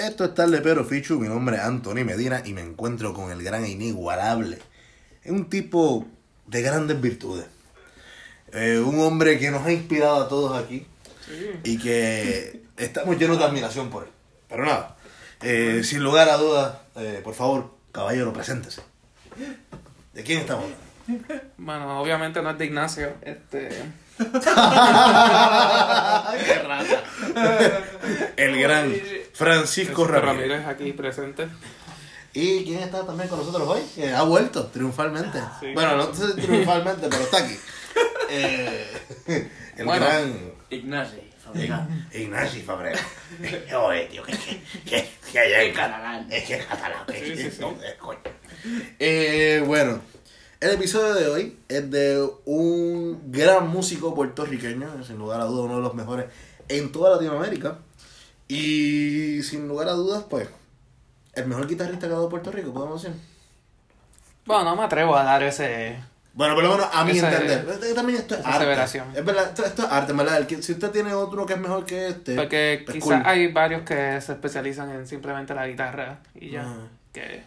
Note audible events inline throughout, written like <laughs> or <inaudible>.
Esto es Tarde Pero Fichu, mi nombre es Anthony Medina y me encuentro con el gran e inigualable. Es un tipo de grandes virtudes. Eh, un hombre que nos ha inspirado a todos aquí y que <laughs> estamos llenos de admiración por él. Pero nada, eh, sin lugar a dudas, eh, por favor, caballero, preséntese. ¿De quién estamos hablando? Bueno, obviamente no es de Ignacio, este... <laughs> <laughs> ¡Qué rata! El gran Francisco Ramírez. Ramírez aquí presente. ¿Y quién está también con nosotros hoy? Que ha vuelto triunfalmente. <laughs> Sí. Bueno, no sé si triunfalmente, pero está aquí. Eh, <laughs> el Bueno. gran Ignacio. Ignacio Fabrera. <laughs> Oye, tío, que, que, que, en Catalán. Es que es catalán. que- Sí, sí, que- sí. no, es coño. Eh, bueno, el episodio de hoy es de un gran músico puertorriqueño, sin lugar a dudas uno de los mejores en toda Latinoamérica. Y sin lugar a dudas, pues, el mejor guitarrista que ha dado Puerto Rico, podemos decir. Bueno, no me atrevo a dar ese... Bueno, por lo menos a mi entender. Eh, También esto es arte. Es verdad, esto, esto es arte, ¿verdad? Si usted tiene otro que es mejor que este. Porque pues quizás cool. hay varios que se especializan en simplemente la guitarra y ya. Ah. Que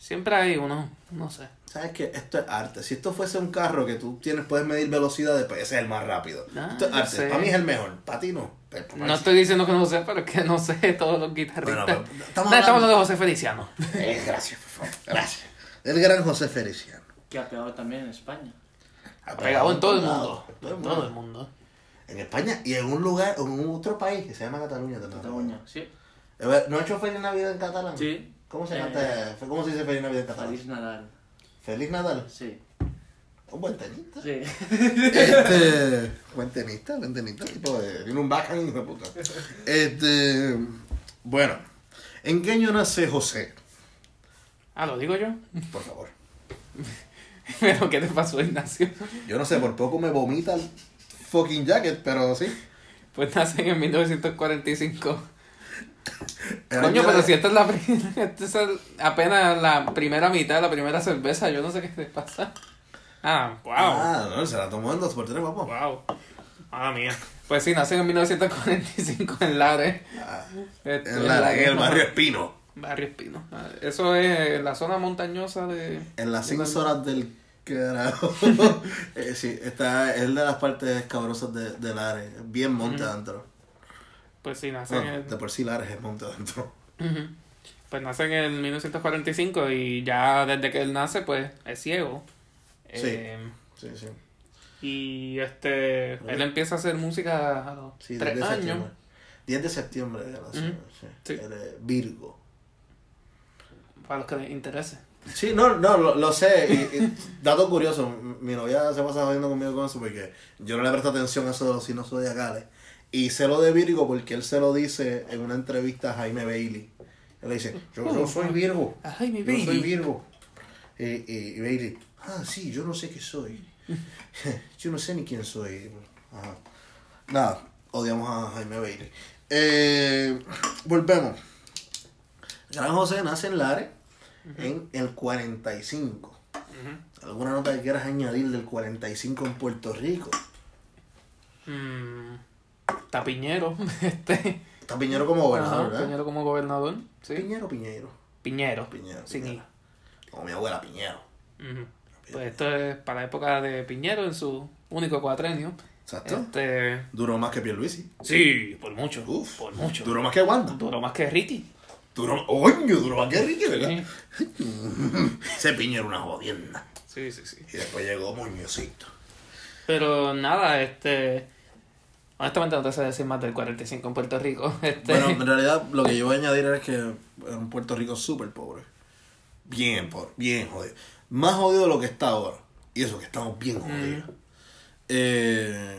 siempre hay uno, no sé. ¿Sabes qué? Esto es arte. Si esto fuese un carro que tú tienes, puedes medir velocidades, pues ese es el más rápido. Ah, esto es yo arte. sé. Para mí es el mejor. Para ti no. Pero para No estoy diciendo que no sé, pero es que no sé <laughs> todos los guitarristas. Bueno, pero estamos no, estamos hablando- de José Feliciano. Eh, gracias, por favor. <laughs> Gracias. El gran José Feliciano. Que ha pegado también en España. Ha Pegado en todo el mundo. lados, todo el En mundo. todo el mundo. En España y en un lugar, en un otro país que se llama Cataluña también. Cataluña, sí. Ver, ¿No ha hecho Feliz Navidad en catalán? Sí. ¿Cómo se, Eh, canta- ¿Cómo se dice Feliz Navidad en catalán? Feliz Nadal. Feliz Nadal. Sí. Un buen tenista. Sí. Este. <laughs> Buen tenista, buen tenista. Tipo de. Tiene un backhand, hijo de puta. Este. Bueno. ¿En qué año nace José? Ah, lo digo yo. Por favor. <laughs> pero ¿qué te pasó, Ignacio? Yo no sé, por poco me vomita el fucking jacket, pero sí. Pues nacen en 1945. Coño, pero si esta es la primera, <laughs> esta es el- apenas la primera mitad, la primera cerveza, yo no sé qué te pasa. Ah, wow. Ah, no, se la tomó en dos por tres, papá. Wow. Madre mía. Pues sí, nacen en 1945 en Lares. Ah, Este, en, la- en el barrio Espino. Barrio Espino. Ah, Eso es la zona montañosa de... En las de seis horas del carajo. <laughs> Eh, sí, está, es de las partes escabrosas de, de Lares. Bien monte adentro. Pues sí, Bueno, en... de por sí Lares es monte adentro. Pues nacen en 1945 y ya desde que él nace, pues es ciego. Sí. Eh, Sí, sí. y este, él empieza a hacer música a los Sí, 10 tres de años. septiembre. 10 de septiembre de la. Sí. Virgo. Para los que les interese. Sí, no, no, lo, lo sé. Y, y dato curioso, mi novia se pasa jodiendo conmigo con eso porque yo no le presto atención a eso de los signos zodiacales. Y sé lo de Virgo porque él se lo dice en una entrevista a Jaime Bailey. Él le dice, yo, yo soy Virgo. Ay, mi Yo soy. Virgo. Y, y, y Bailey, ah, sí, yo no sé qué soy. <laughs> <laughs> yo no sé ni quién soy. Ajá. Nada, odiamos a Jaime Bailey. Eh, volvemos. Gran José nace en Lares en el 45. ¿Alguna nota que quieras añadir del 45 en Puerto Rico? Mm, Tapiñero. <laughs> Este. Está Piñero como gobernador, Ajá, ¿verdad? Piñero como gobernador. Sí. Piñero, Piñero. Piñero. Piñero, Sin Piñero. Como mi abuela Piñero. Ujú. Pues esto es para la época de Piñero en su único cuatrenio. Exacto. Este. Duró más que Pierluisi. Sí, por mucho. Uf. Por mucho. Duró más que Wanda. Duró más que Ricky. Duró, oño, duró más que Ricky, ¿verdad? Sí, <laughs> Ese piño era una jodienda. sí, sí. sí. Y después llegó Muñozito. Pero nada, este. Honestamente no te sé decir más del 45 en Puerto Rico. <laughs> Este. Bueno, en realidad lo que yo voy a añadir es que era un Puerto Rico súper pobre. Bien pobre, bien jodido. Más jodido de lo que está ahora. Y eso que estamos bien jodidos. Eh,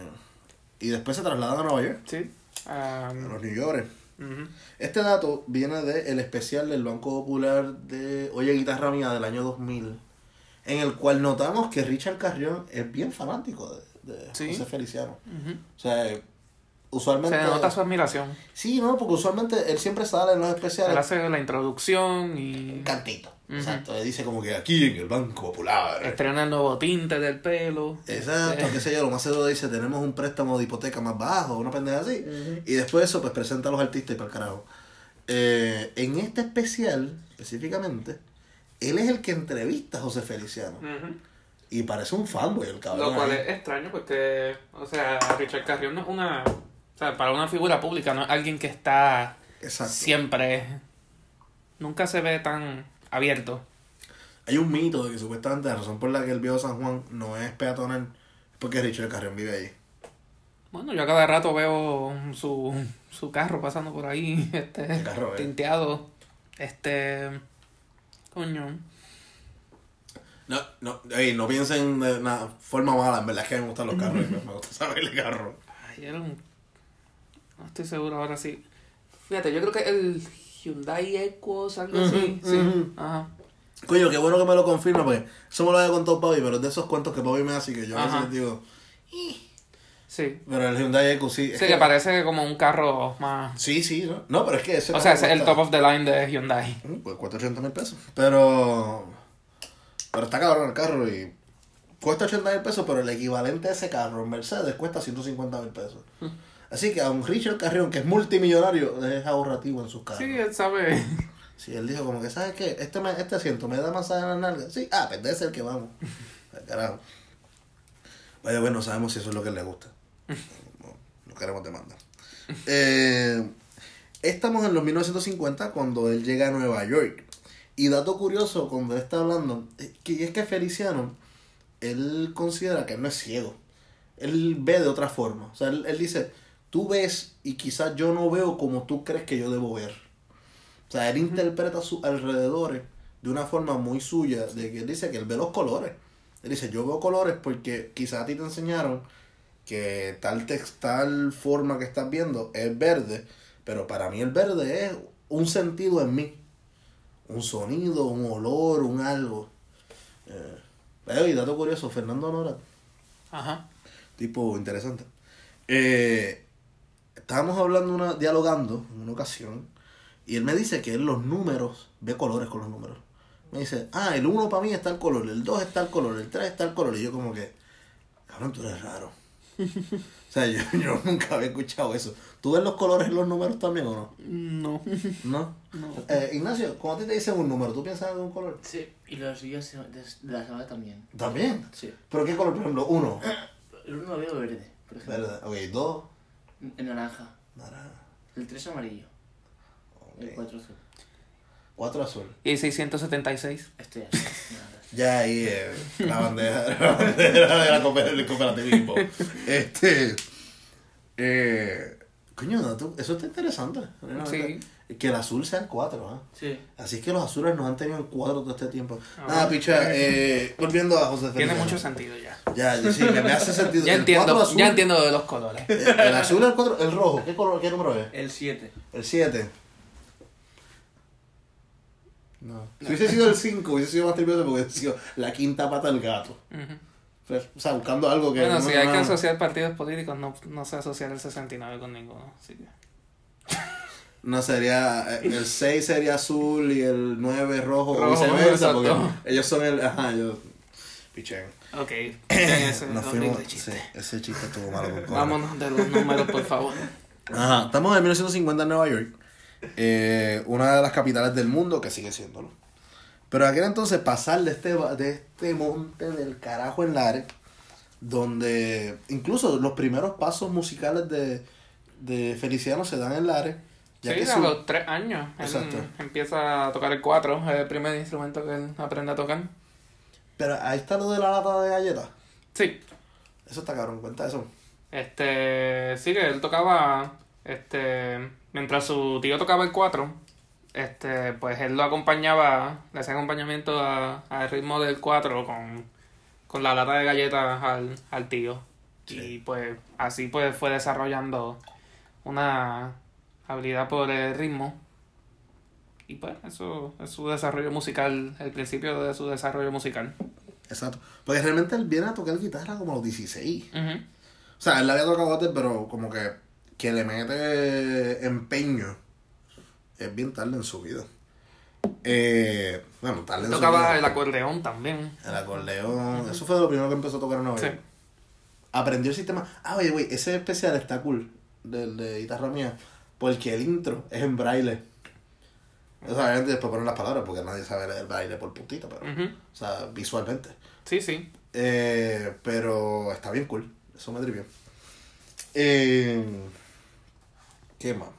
y después se trasladan a Nueva York, sí. a Um, los New York. ujú. Este dato viene del especial del Banco Popular de Oye Guitarra Mía del año 2000, en el cual notamos que Richard Carrión es bien fanático de, de Sí. José Feliciano. Ujú. O sea, usualmente... Se nota su admiración. Sí, no, porque usualmente él siempre sale en los Él especiales hace la introducción y un cantito. Exacto, él dice como que aquí en el Banco Popular. estrena el nuevo tinte del pelo. Exacto, Este, qué sé yo, lo más seguro dice, tenemos un préstamo de hipoteca más bajo, una pendeja así. Y después de eso, pues presenta a los artistas y para el carajo. eh, en este especial, específicamente, él es el que entrevista a José Feliciano. Y parece un fanboy el cabrón. Lo cual ahí. es extraño porque, o sea, Richard Carrión no es una... Sea, para una figura pública no es alguien que está Exacto. siempre... Nunca se ve tan abierto. Hay un mito de que supuestamente la razón por la que el viejo San Juan no es peatonal es porque Richard Carrión vive ahí. Bueno, yo a cada rato veo su, su carro pasando por ahí, <laughs> este, ¿Qué carro es? tinteado. Este... Coño. No, no, ey, no piensen de una forma mala, en verdad es que me gustan los carros, <laughs> me gusta saber el carro. Ay, era un... No estoy seguro ahora sí. Fíjate, yo creo que el Hyundai Equus, algo así. Sí. Ajá. Coño, qué bueno que me lo confirma, porque eso me lo había contado Papi, pero es de esos cuentos que Papi me hace que yo a veces digo, Sí. pero el Hyundai Equus sí. es Sí, que parece como un carro más... Sí, sí, ¿no? No, pero es que ese O sea, es el top of the line de Hyundai. Mm, Pues cuesta 80 mil pesos. Pero. Pero está cabrón el carro y. Cuesta 80 mil pesos, pero el equivalente a ese carro en Mercedes cuesta 150 mil pesos. Así que a un Richard Carrión, que es multimillonario, es ahorrativo en sus carros. Sí, él sabe. Sí, él dijo como que, ¿sabes qué? Este, me- este asiento me da masaje en la nalga. Sí, ah, pues es el que vamos. Carajo. Vaya, bueno, no sabemos si eso es lo que le gusta. No, no queremos demandar. Eh, estamos en los 1950 cuando él llega a Nueva York. Y dato curioso, cuando él está hablando, es que es que Feliciano, él considera que él no es ciego. Él ve de otra forma. O sea, él, él dice, tú ves y quizás yo no veo como tú crees que yo debo ver. O sea, él interpreta sus alrededores de una forma muy suya, de que él dice que él ve los colores. Él dice, yo veo colores porque quizás a ti te enseñaron que tal tex- tal forma que estás viendo es verde, pero para mí el verde es un sentido en mí. Un sonido, un olor, un algo. Eh, eh, y dato curioso, Fernando Nora, Ajá. tipo interesante. Eh, estábamos hablando, una, dialogando en una ocasión, y él me dice que él los números, ve colores con los números. Me dice, ah, el 1 para mí está el color, el 2 está el color, el 3 está el color, y yo como que, cabrón, tú eres raro. <laughs> o sea, yo, <laughs> yo nunca había escuchado eso. ¿Tú ves los colores en los números también o no? No. ¿No? No. Eh, Ignacio, cuando a ti te dicen un número, ¿tú piensas en un color? Sí. Y los días de, de la semana también. También. Sí. ¿Pero qué color? Por ejemplo, uno. El uno lo veo verde, por ejemplo. Verde. Ok, dos. En naranja. Naranja. El 3 amarillo. El Ok. 4 azul. Cuatro azul. Y 676. Este es. nada. Ya ahí eh, la bandera, <laughs> la bandera de la cooper- del cooperativismo. Este. Eh, coño, no, tú- eso está interesante. Sí. Que el azul sea el 4, ¿ah? Sí. Así que los azules nos han tenido el 4 todo este tiempo. Ah. Nada, picha, eh, volviendo a José Tiene mucho sentido ya. Ya, ya, sí, me, hace <laughs> sentido. Ya el entiendo, 4 azul, ya entiendo de los colores. eh, El azul, el 4, el rojo. ¿Qué, color, ¿Qué número es? El 7. El 7. No. Si hubiese sido el 5, hubiese sido más tripioso porque hubiese sido la quinta pata del gato. Pues, O sea, buscando algo que. Bueno, no- si hay que asociar partidos políticos, no, no se asocia el 69 con ninguno. Así que... <laughs> No sería. eh, El 6 sería azul y el 9 rojo, o Rojo, viceversa, porque ellos son el. Ajá, ellos. Pichén. Ok, ya ese Nos fuimos. chiste. Sí, ese chiste estuvo malo. <laughs> Vámonos de los números, por favor. Ajá, estamos en 1950 en Nueva York, eh, una de las capitales del mundo que sigue siéndolo. Pero aquel entonces pasar de este, de este monte del carajo en Lares, donde incluso los primeros pasos musicales de, de Feliciano se dan en Lares, ya sí, que a los tres años. Él Exacto. empieza a tocar el 4, es el primer instrumento que él aprende a tocar. Pero ahí está lo de la lata de galletas. Sí, Eso está cabrón, cuenta eso. este, sí que él tocaba, este, mientras su tío tocaba el 4, este, pues él lo acompañaba, le hacía acompañamiento a- al ritmo del 4 con, con la lata de galletas al, al tío. Y pues así pues fue desarrollando una habilidad por el ritmo. Y pues eso es su desarrollo musical, el principio de su desarrollo musical. Exacto. Porque realmente él viene a tocar guitarra como a los 16. Ujú. O sea, él la había tocado antes, pero como que, que le mete empeño. Es bien tarde en su vida. Eh, bueno, tarde en Tocaba su el vida. acordeón también. El acordeón. Eso fue de lo primero que empezó a tocar en Nueva Sí. Aprendió el sistema. Ah, oye, güey, ese especial está cool. Del de guitarra mía. Porque el intro es en braille. O sea, obviamente después ponen las palabras porque nadie sabe el baile por puntito, pero, o sea, visualmente. Sí, sí. Eh, pero está bien cool. Eso me tripió. Eh, ¿Qué más?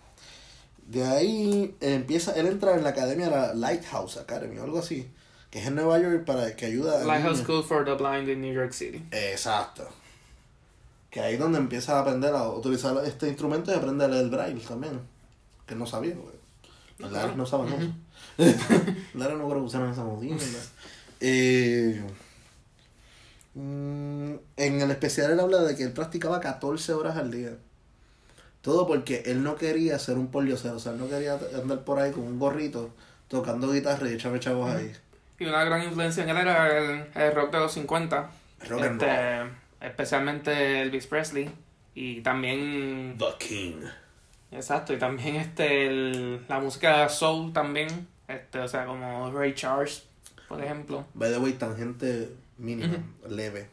De ahí empieza, él entra en la academia, la Lighthouse Academy o algo así, que es en Nueva York para que ayuda a Lighthouse. School for the Blind in New York City. Exacto. Que ahí es donde empieza a aprender a utilizar este instrumento y aprende a leer el braille también. Que no sabía, porque los claro. Lares no saben eso. <laughs> Lares no creo que usaran esa modilla. eh, mm, en el especial él habla de que él practicaba 14 horas al día. Todo porque él no quería ser un poliocero, o sea, él no quería andar por ahí con un gorrito tocando guitarra y echarme chavos ahí. Y una gran influencia en él era el, el rock de los 50. Rock and Este, especialmente Elvis Presley. Y también. The King. Exacto, y también este el- la música soul también. Este, o sea, como Ray Charles, por ejemplo. By the way, tangente mínima, leve.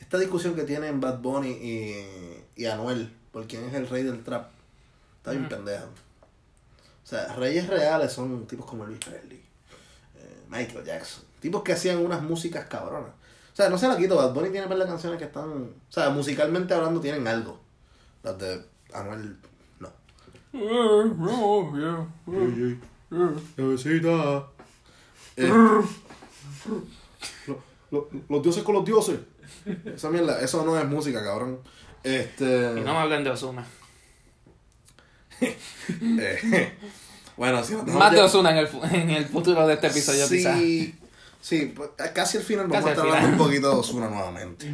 Esta discusión que tienen Bad Bunny y, y Anuel, por quién es el rey del trap, está bien Ujú. pendeja. O sea, reyes reales son tipos como Elvis Presley, eh, Michael Jackson, tipos que hacían unas músicas cabronas. O sea, no se la quito, Bad Bunny tiene par de canciones que están, o sea, musicalmente hablando tienen algo. Las de Anuel, no. Eh, lo- lo- los dioses con los dioses. Esa mierda, eso no es música, cabrón. Este. Y no me hablen de Osuna. <laughs> eh, <laughs> bueno, si no Más de Osuna en el, en el futuro de este episodio, quizás. Sí, pues, casi al final vamos Casi a estar hablando un poquito de Osuna nuevamente.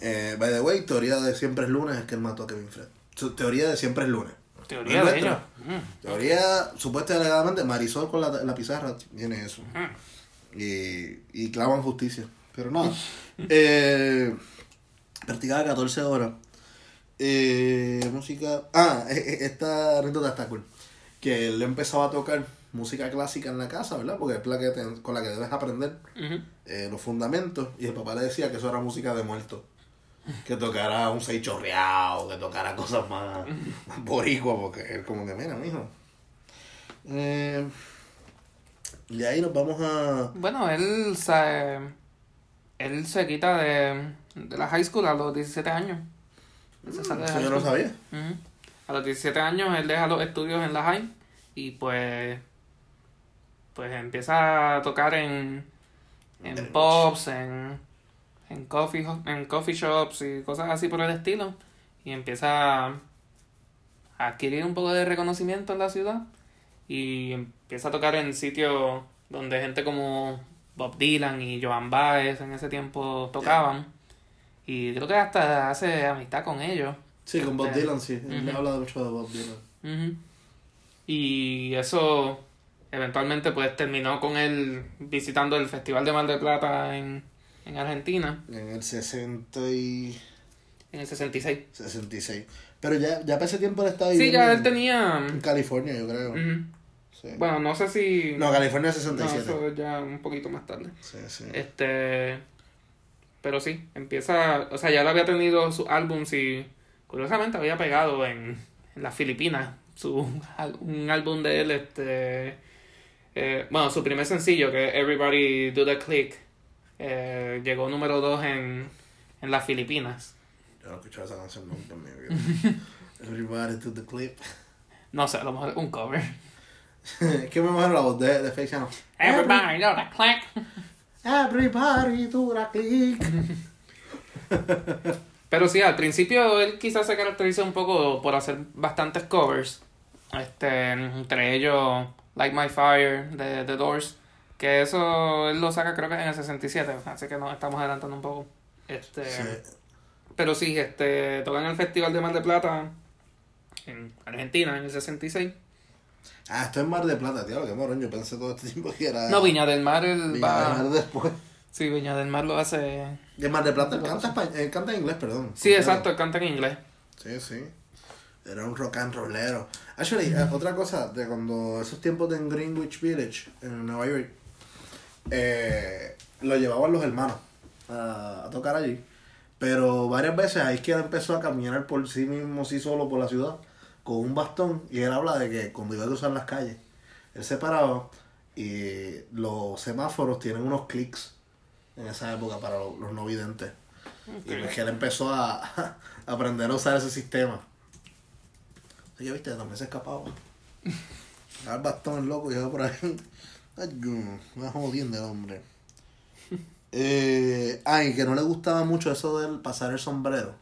eh, by the way, teoría de siempre es lunes es que él mató a Kevin Fred. Su teoría de siempre es lunes. Teoría No de ellos. Mm. Teoría, supuesta y alegadamente, Marisol con la, la pizarra tiene eso. Mm. Y, y clavan justicia. Pero nada. <laughs> eh, practicaba 14 horas. Eh, música. Ah, eh, eh, esta anécdota está cool. Que él empezaba a tocar música clásica en la casa, ¿verdad? Porque es la que te- con la que debes aprender eh, los fundamentos. Y el papá le decía que eso era música de muertos. Que tocara un seis chorreado, que tocara cosas más, más boricua, porque es como que, mira, mijo. Eh, y ahí nos vamos a. Bueno, él se, él se quita de, de la high school a los 17 años. Él de Eso yo no sabía. A los 17 años él deja los estudios en la high y pues pues empieza a tocar en en pubs, en en coffee en coffee shops y cosas así por el estilo y empieza a adquirir un poco de reconocimiento en la ciudad y empieza a tocar en sitios donde gente como Bob Dylan y Joan Baez en ese tiempo tocaban y creo que hasta hace amistad con ellos Sí, con Bob Dylan, sí. Él ujú. habla mucho de Bob Dylan. Ujú. Y eso eventualmente pues terminó con él visitando el Festival de Mar del Plata en, en Argentina En el 60 y... en el 66. 66. Pero ya, ya para ese tiempo él estaba Sí, viviendo ya él en- tenía... En California, yo creo. Ujú. Sí. Bueno, no sé si... No, California No, 67. eso ya un poquito más tarde. Sí, sí. Este... Pero sí, empieza... O sea, ya él había tenido sus álbums y curiosamente había pegado en, en las Filipinas su, un álbum de él, este... eh, bueno, su primer sencillo, que es Everybody Do The Click, eh, llegó número 2 en, en las Filipinas. Yo no he escuchado esa canción nunca en mi vida. <laughs> Everybody to the clip. No sé, a lo mejor un cover. <laughs> que me imagino la voz de, de Channel. Everybody Do The Click. Everybody to the click. <laughs> Pero sí, al principio él quizás se caracteriza un poco por hacer bastantes covers. Este, entre ellos Like My Fire de The Doors. Que eso él lo saca creo que en el 67, así que nos estamos adelantando un poco. Este, Sí. Pero sí, este, tocan en el Festival de Mar de Plata en Argentina en el 66. Ah, esto es Mar de Plata, tío. Qué morón. Yo pensé todo este tiempo que era. No, Viña del Mar, él Viña va... del Mar después. Sí, Viña del Mar lo hace... De Mar de Plata, él canta, espa- él canta en inglés, perdón. Sí, exacto, él canta en inglés. Sí, sí. Era un rock and rollero. Actually, eh, otra cosa, de cuando esos tiempos de en Greenwich Village, en Nueva York, eh, lo llevaban los hermanos a, a tocar allí. Pero varias veces ahí es que él empezó a caminar por sí mismo, sí solo por la ciudad, con un bastón. Y él habla de que cuando iba a cruzar las calles, él se paraba y los semáforos tienen unos clics en esa época para los, los no videntes. Y pues que él empezó a, <laughs> a aprender a usar ese sistema. Que, viste, también se escapaba. El bastón el loco y yo por ahí. Me jodiendo el hombre. Eh, ay, que no le gustaba mucho eso del pasar el sombrero.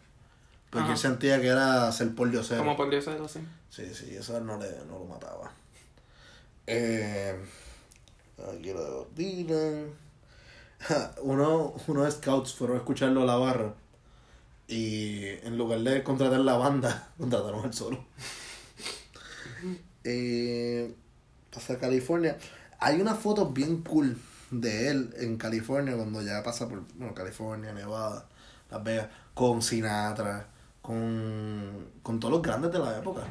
Porque Ajá. él sentía que era ser por diosero. Como Dios así. Sí, sí, eso no, le, no lo mataba. Eh, aquí lo de Bob Dylan. <laughs> Uno, unos scouts fueron a escucharlo a la barra. Y en lugar de contratar la banda, <laughs> contrataron el solo. Eh, pasa a California. Hay unas fotos bien cool de él en California cuando ya pasa por bueno, California, Nevada, Las Vegas, con Sinatra, con, con todos los grandes de la época.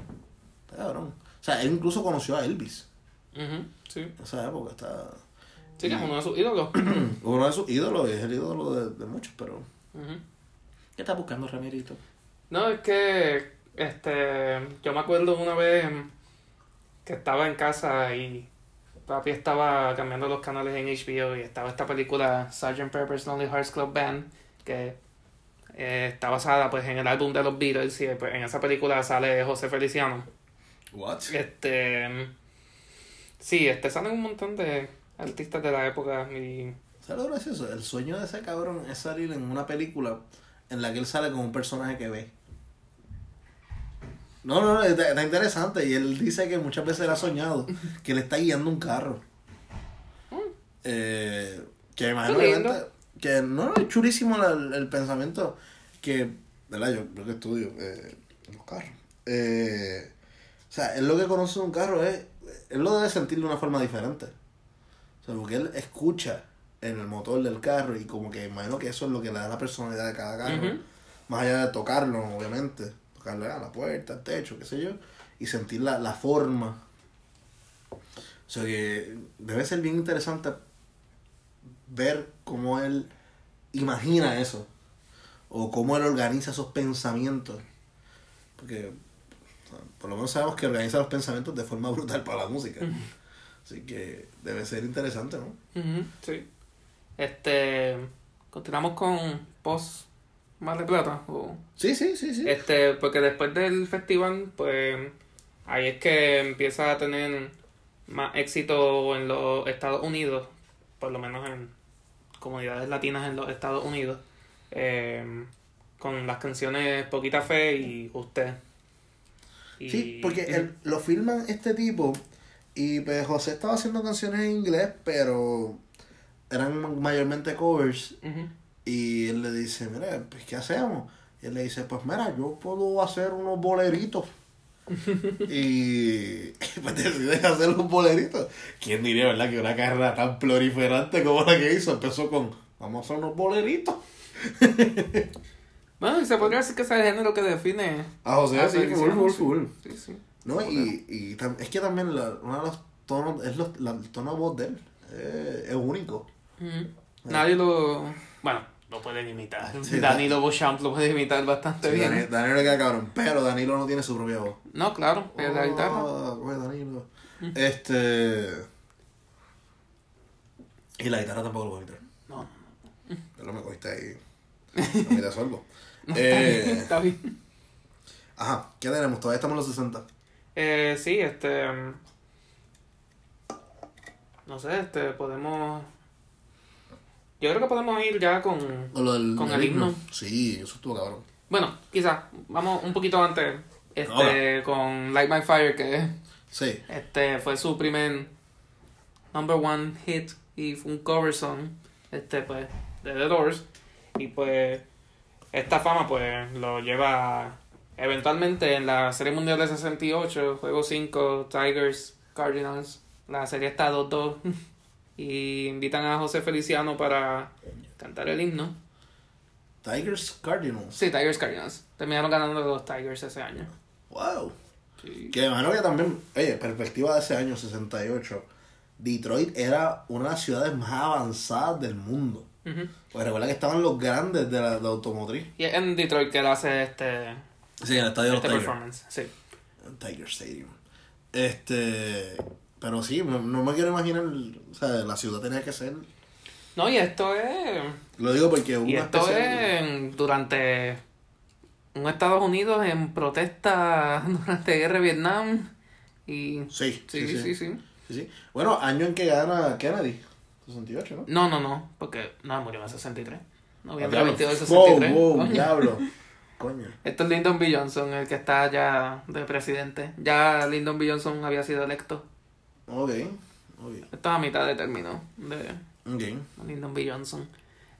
Está cabrón. O sea, él incluso conoció a Elvis Ujú, Sí. en esa época. Está Sí, que es uno de sus ídolos. <clears throat> uno de sus ídolos, es el ídolo de, de muchos, pero. Ujú. ¿Qué está buscando Ramirito? No, es que este yo me acuerdo una vez que estaba en casa y papi estaba cambiando los canales en HBO y estaba esta película Sgt. Pepper's Lonely Hearts Club Band que eh, está basada pues en el álbum de los Beatles y pues, en esa película sale José Feliciano. What? Este sí, este salen un montón de artistas de la época y ¿Sabes lo gracioso? El sueño de ese cabrón es salir en una película en la que él sale con un personaje que ve. No, no, no, está, está interesante. Y él dice que muchas veces él ha soñado que le está guiando un carro. Eh, que imagino que no es chulísimo el, el pensamiento que, ¿verdad? Yo creo que estudio eh, los carros. Eh, o sea, él lo que conoce de un carro es, él lo debe sentir de una forma diferente. O sea, porque él escucha en el motor del carro y como que imagino que eso es lo que le da la personalidad de cada carro. Más allá de tocarlo, obviamente. Tocarle a la puerta, al techo, qué sé yo. Y sentir la, la forma. O sea que debe ser bien interesante ver cómo él imagina eso. O cómo él organiza esos pensamientos. Porque por lo menos sabemos que organiza los pensamientos de forma <laughs> brutal para la música. Así que debe ser interesante, ¿no? Ujú, sí. Este continuamos con Post Mar de Plata o Sí, sí, sí, sí. Este, porque después del festival, pues ahí es que empieza a tener más éxito en los Estados Unidos, por lo menos en comunidades latinas en los Estados Unidos, eh, con las canciones Poquita Fe y Usted. Y- Sí, porque él- lo filman este tipo y pues José estaba haciendo canciones en inglés, pero eran mayormente covers. Y él le dice, mira, pues ¿qué hacemos? Y él le dice, pues mira, yo puedo hacer unos boleritos. <laughs> y <laughs> pues decide hacer los boleritos. ¿Quién diría, verdad, que una carrera tan proliferante como la que hizo empezó con, vamos a hacer unos boleritos? <laughs> Bueno, y se podría decir que es el género que define. A José, sí, full, sí. full. Sí, sí. No, y, y tam- es que también la, uno de los tonos, es los, la, el tono de voz de él, eh, es único. Ujú. Nadie lo. Bueno, lo pueden imitar. Sí, Danilo Beauchamp lo puede imitar bastante Sí, bien. Dani- Danilo queda cabrón, pero Danilo no tiene su propia voz. No, claro, es la guitarra. Oh, coge Danilo. Este. Y la guitarra tampoco lo puedo quitar. No, Pero me cogiste ahí. No me resuelvo. <laughs> no Eh, está bien. ajá, ¿qué tenemos? Todavía estamos en los 60. Eh, sí, este. mm, No sé, este, podemos. Yo creo que podemos ir ya con. Del, Con el himno. Sí, eso estuvo cabrón. Bueno, quizás, vamos un poquito antes. Este, Ahora. con Light My Fire, que Sí. este fue su primer number one hit y fue un cover song. Este, pues, de The Doors. Y pues, esta fama, pues, lo lleva eventualmente en la Serie Mundial de 68, Juego 5, Tigers, Cardinals. La serie está 2-2. <laughs> Y invitan a José Feliciano para cantar el himno. Tigers Cardinals. Sí, Tigers, Cardinals. Terminaron ganando los Tigers ese año. Wow. Sí. Que imagino que también, oye, perspectiva de ese año 68, Detroit era una de las ciudades más avanzadas del mundo. Ujú. Pues recuerda que estaban los grandes de la, de automotriz. Y es en Detroit que él hace este, Sí, en el estadio de este los Tigers. performance. Sí. Tiger Stadium. Este. Pero sí, no, no me quiero imaginar, o sea, la ciudad tenía que ser... No, y esto es... Lo digo porque hubo Y esto especial- es en- durante un Estados Unidos en protesta <laughs> durante guerra de Vietnam. Y... Sí, Sí, sí, sí. Sí, sí. Bueno, año en que gana Kennedy. 68, ¿no? No, no, no, porque no, murió en el 63. Noviembre Diablo. 22 del Wow, 63. wow, Coño. diablo. <laughs> Coño. Esto es Lyndon B. Johnson, el que está ya de presidente. Ya Lyndon B. Johnson había sido electo. Ok, ok, Esto es a mitad de término de ok. Lyndon B. Johnson.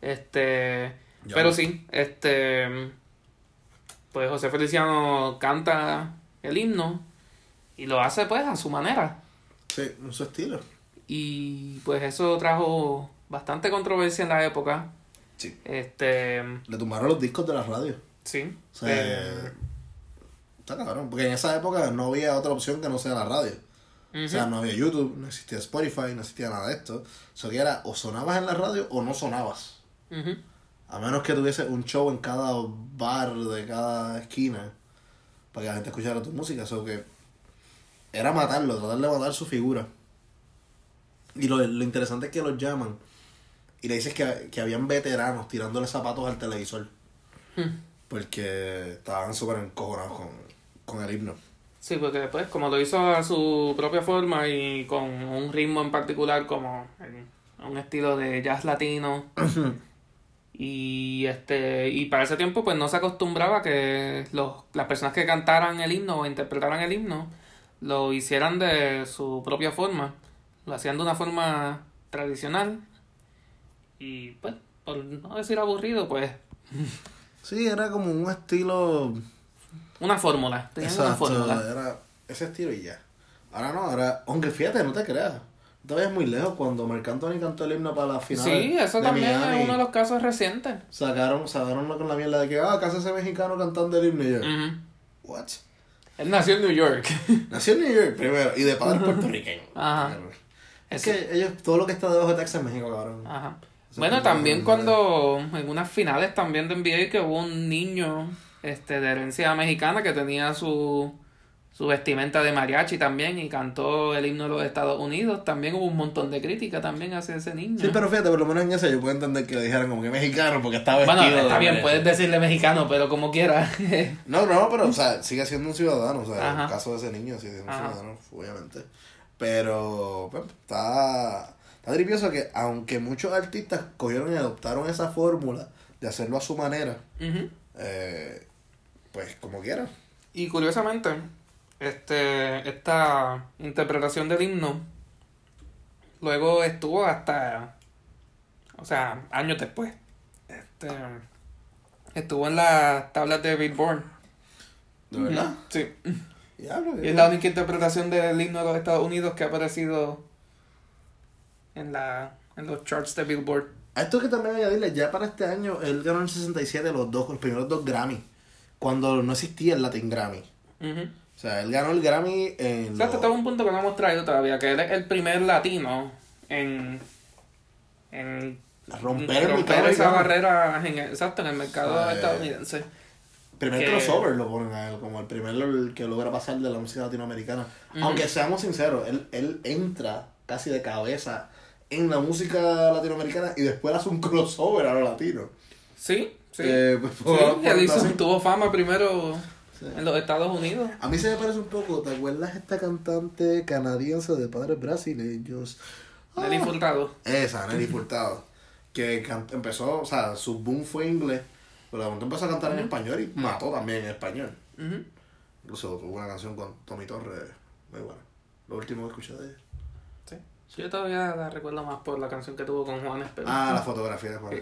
Este. Ya pero ves. sí, este. Pues José Feliciano canta el himno y lo hace pues a su manera. Sí, en su estilo. Y pues eso trajo bastante controversia en la época. Sí. Este. Le tumbaron los discos de la radio. Sí. O sea, eh, está cabrón. Porque en esa época no había otra opción que no sea la radio. O sea, no había YouTube, no existía Spotify, no existía nada de esto. Eso que era o sonabas en la radio o no sonabas. A menos que tuviese un show en cada bar de cada esquina para que la gente escuchara tu música. Eso que era matarlo, tratar de matar su figura. Y lo, lo interesante es que los llaman y le dices que, que habían veteranos tirándole zapatos al televisor. Hmm. Porque estaban súper encojonados con, con el himno. Sí, porque después, como lo hizo a su propia forma y con un ritmo en particular, como en un estilo de jazz latino. <clears throat> y este y para ese tiempo, pues no se acostumbraba que los, las personas que cantaran el himno o interpretaran el himno lo hicieran de su propia forma. Lo hacían de una forma tradicional. Y pues, por no decir aburrido, pues Sí, era como un estilo. Una fórmula. Tenían una fórmula. era ese estilo y ya. Ahora no, ahora. Aunque fíjate, no te creas. No te vayas muy lejos cuando Marc Anthony cantó el himno para la final. Sí, eso de también Miami, es uno de los casos recientes. Sacaron, sacaron con la mierda de que, ah, casa ese mexicano cantando el himno y yo. Ujú. What? Él nació en New York. <laughs> Nació en New York primero y de padre puertorriqueño. Ajá. Es que ellos, todo lo que está debajo de Texas es México, cabrón. Ajá. Bueno, también cuando en unas finales también de NBA que hubo un niño este de herencia mexicana que tenía su su vestimenta de mariachi también y cantó el himno de los Estados Unidos, también hubo un montón de crítica también hacia ese niño. Sí, pero fíjate, por lo menos en ese yo puedo entender que le dijeran como que mexicano porque está vestido. bueno, está de bien, mariachi. puedes decirle mexicano, pero como quiera. <laughs> No, no, pero, o sea, sigue siendo un ciudadano, o sea, en el caso de ese niño, sigue siendo un Ajá. ciudadano, obviamente. Pero, pues, está, está tripioso que, aunque muchos artistas cogieron y adoptaron esa fórmula de hacerlo a su manera, eh, pues, como quieran. Y curiosamente, este, esta interpretación del himno luego estuvo hasta, o sea, años después. Este, estuvo en las tablas de Billboard. ¿De verdad? Sí. Diablo, Y es la única interpretación del himno de los Estados Unidos que ha aparecido en la en los charts de Billboard. A esto que también añadirle, ya para este año, él ganó en el 67 los dos, los primeros dos Grammy, cuando no existía el Latin Grammy. O sea, él ganó el Grammy en... O sea, este los- es un punto que no hemos traído todavía, que él es el primer latino en, en Romper el romper mercado esa barrera en el- exacto en el mercado estadounidense. primer que- crossover lo ponen a él, como el primer el que logra pasar de la música latinoamericana. Aunque seamos sinceros, él, él entra casi de cabeza en la música latinoamericana y después hace un crossover a lo latino. Sí, sí. Eh, pues, Sí, por- tuvo fama primero Sí. en los Estados Unidos. A mí se me parece un poco, ¿te acuerdas esta cantante canadiense de padres brasileños? Nelly Furtado. Esa, Nelly Furtado. Que empezó, o sea, su boom fue inglés, pero de momento empezó a cantar en español y mató también en español. Ujú. Incluso tuvo una canción con Tommy Torres muy buena. Lo último que escuché de ella. Sí. Yo todavía la recuerdo más por la canción que tuvo con Juanes, pero... Ah, la <laughs> fotografía de Juan. Sí.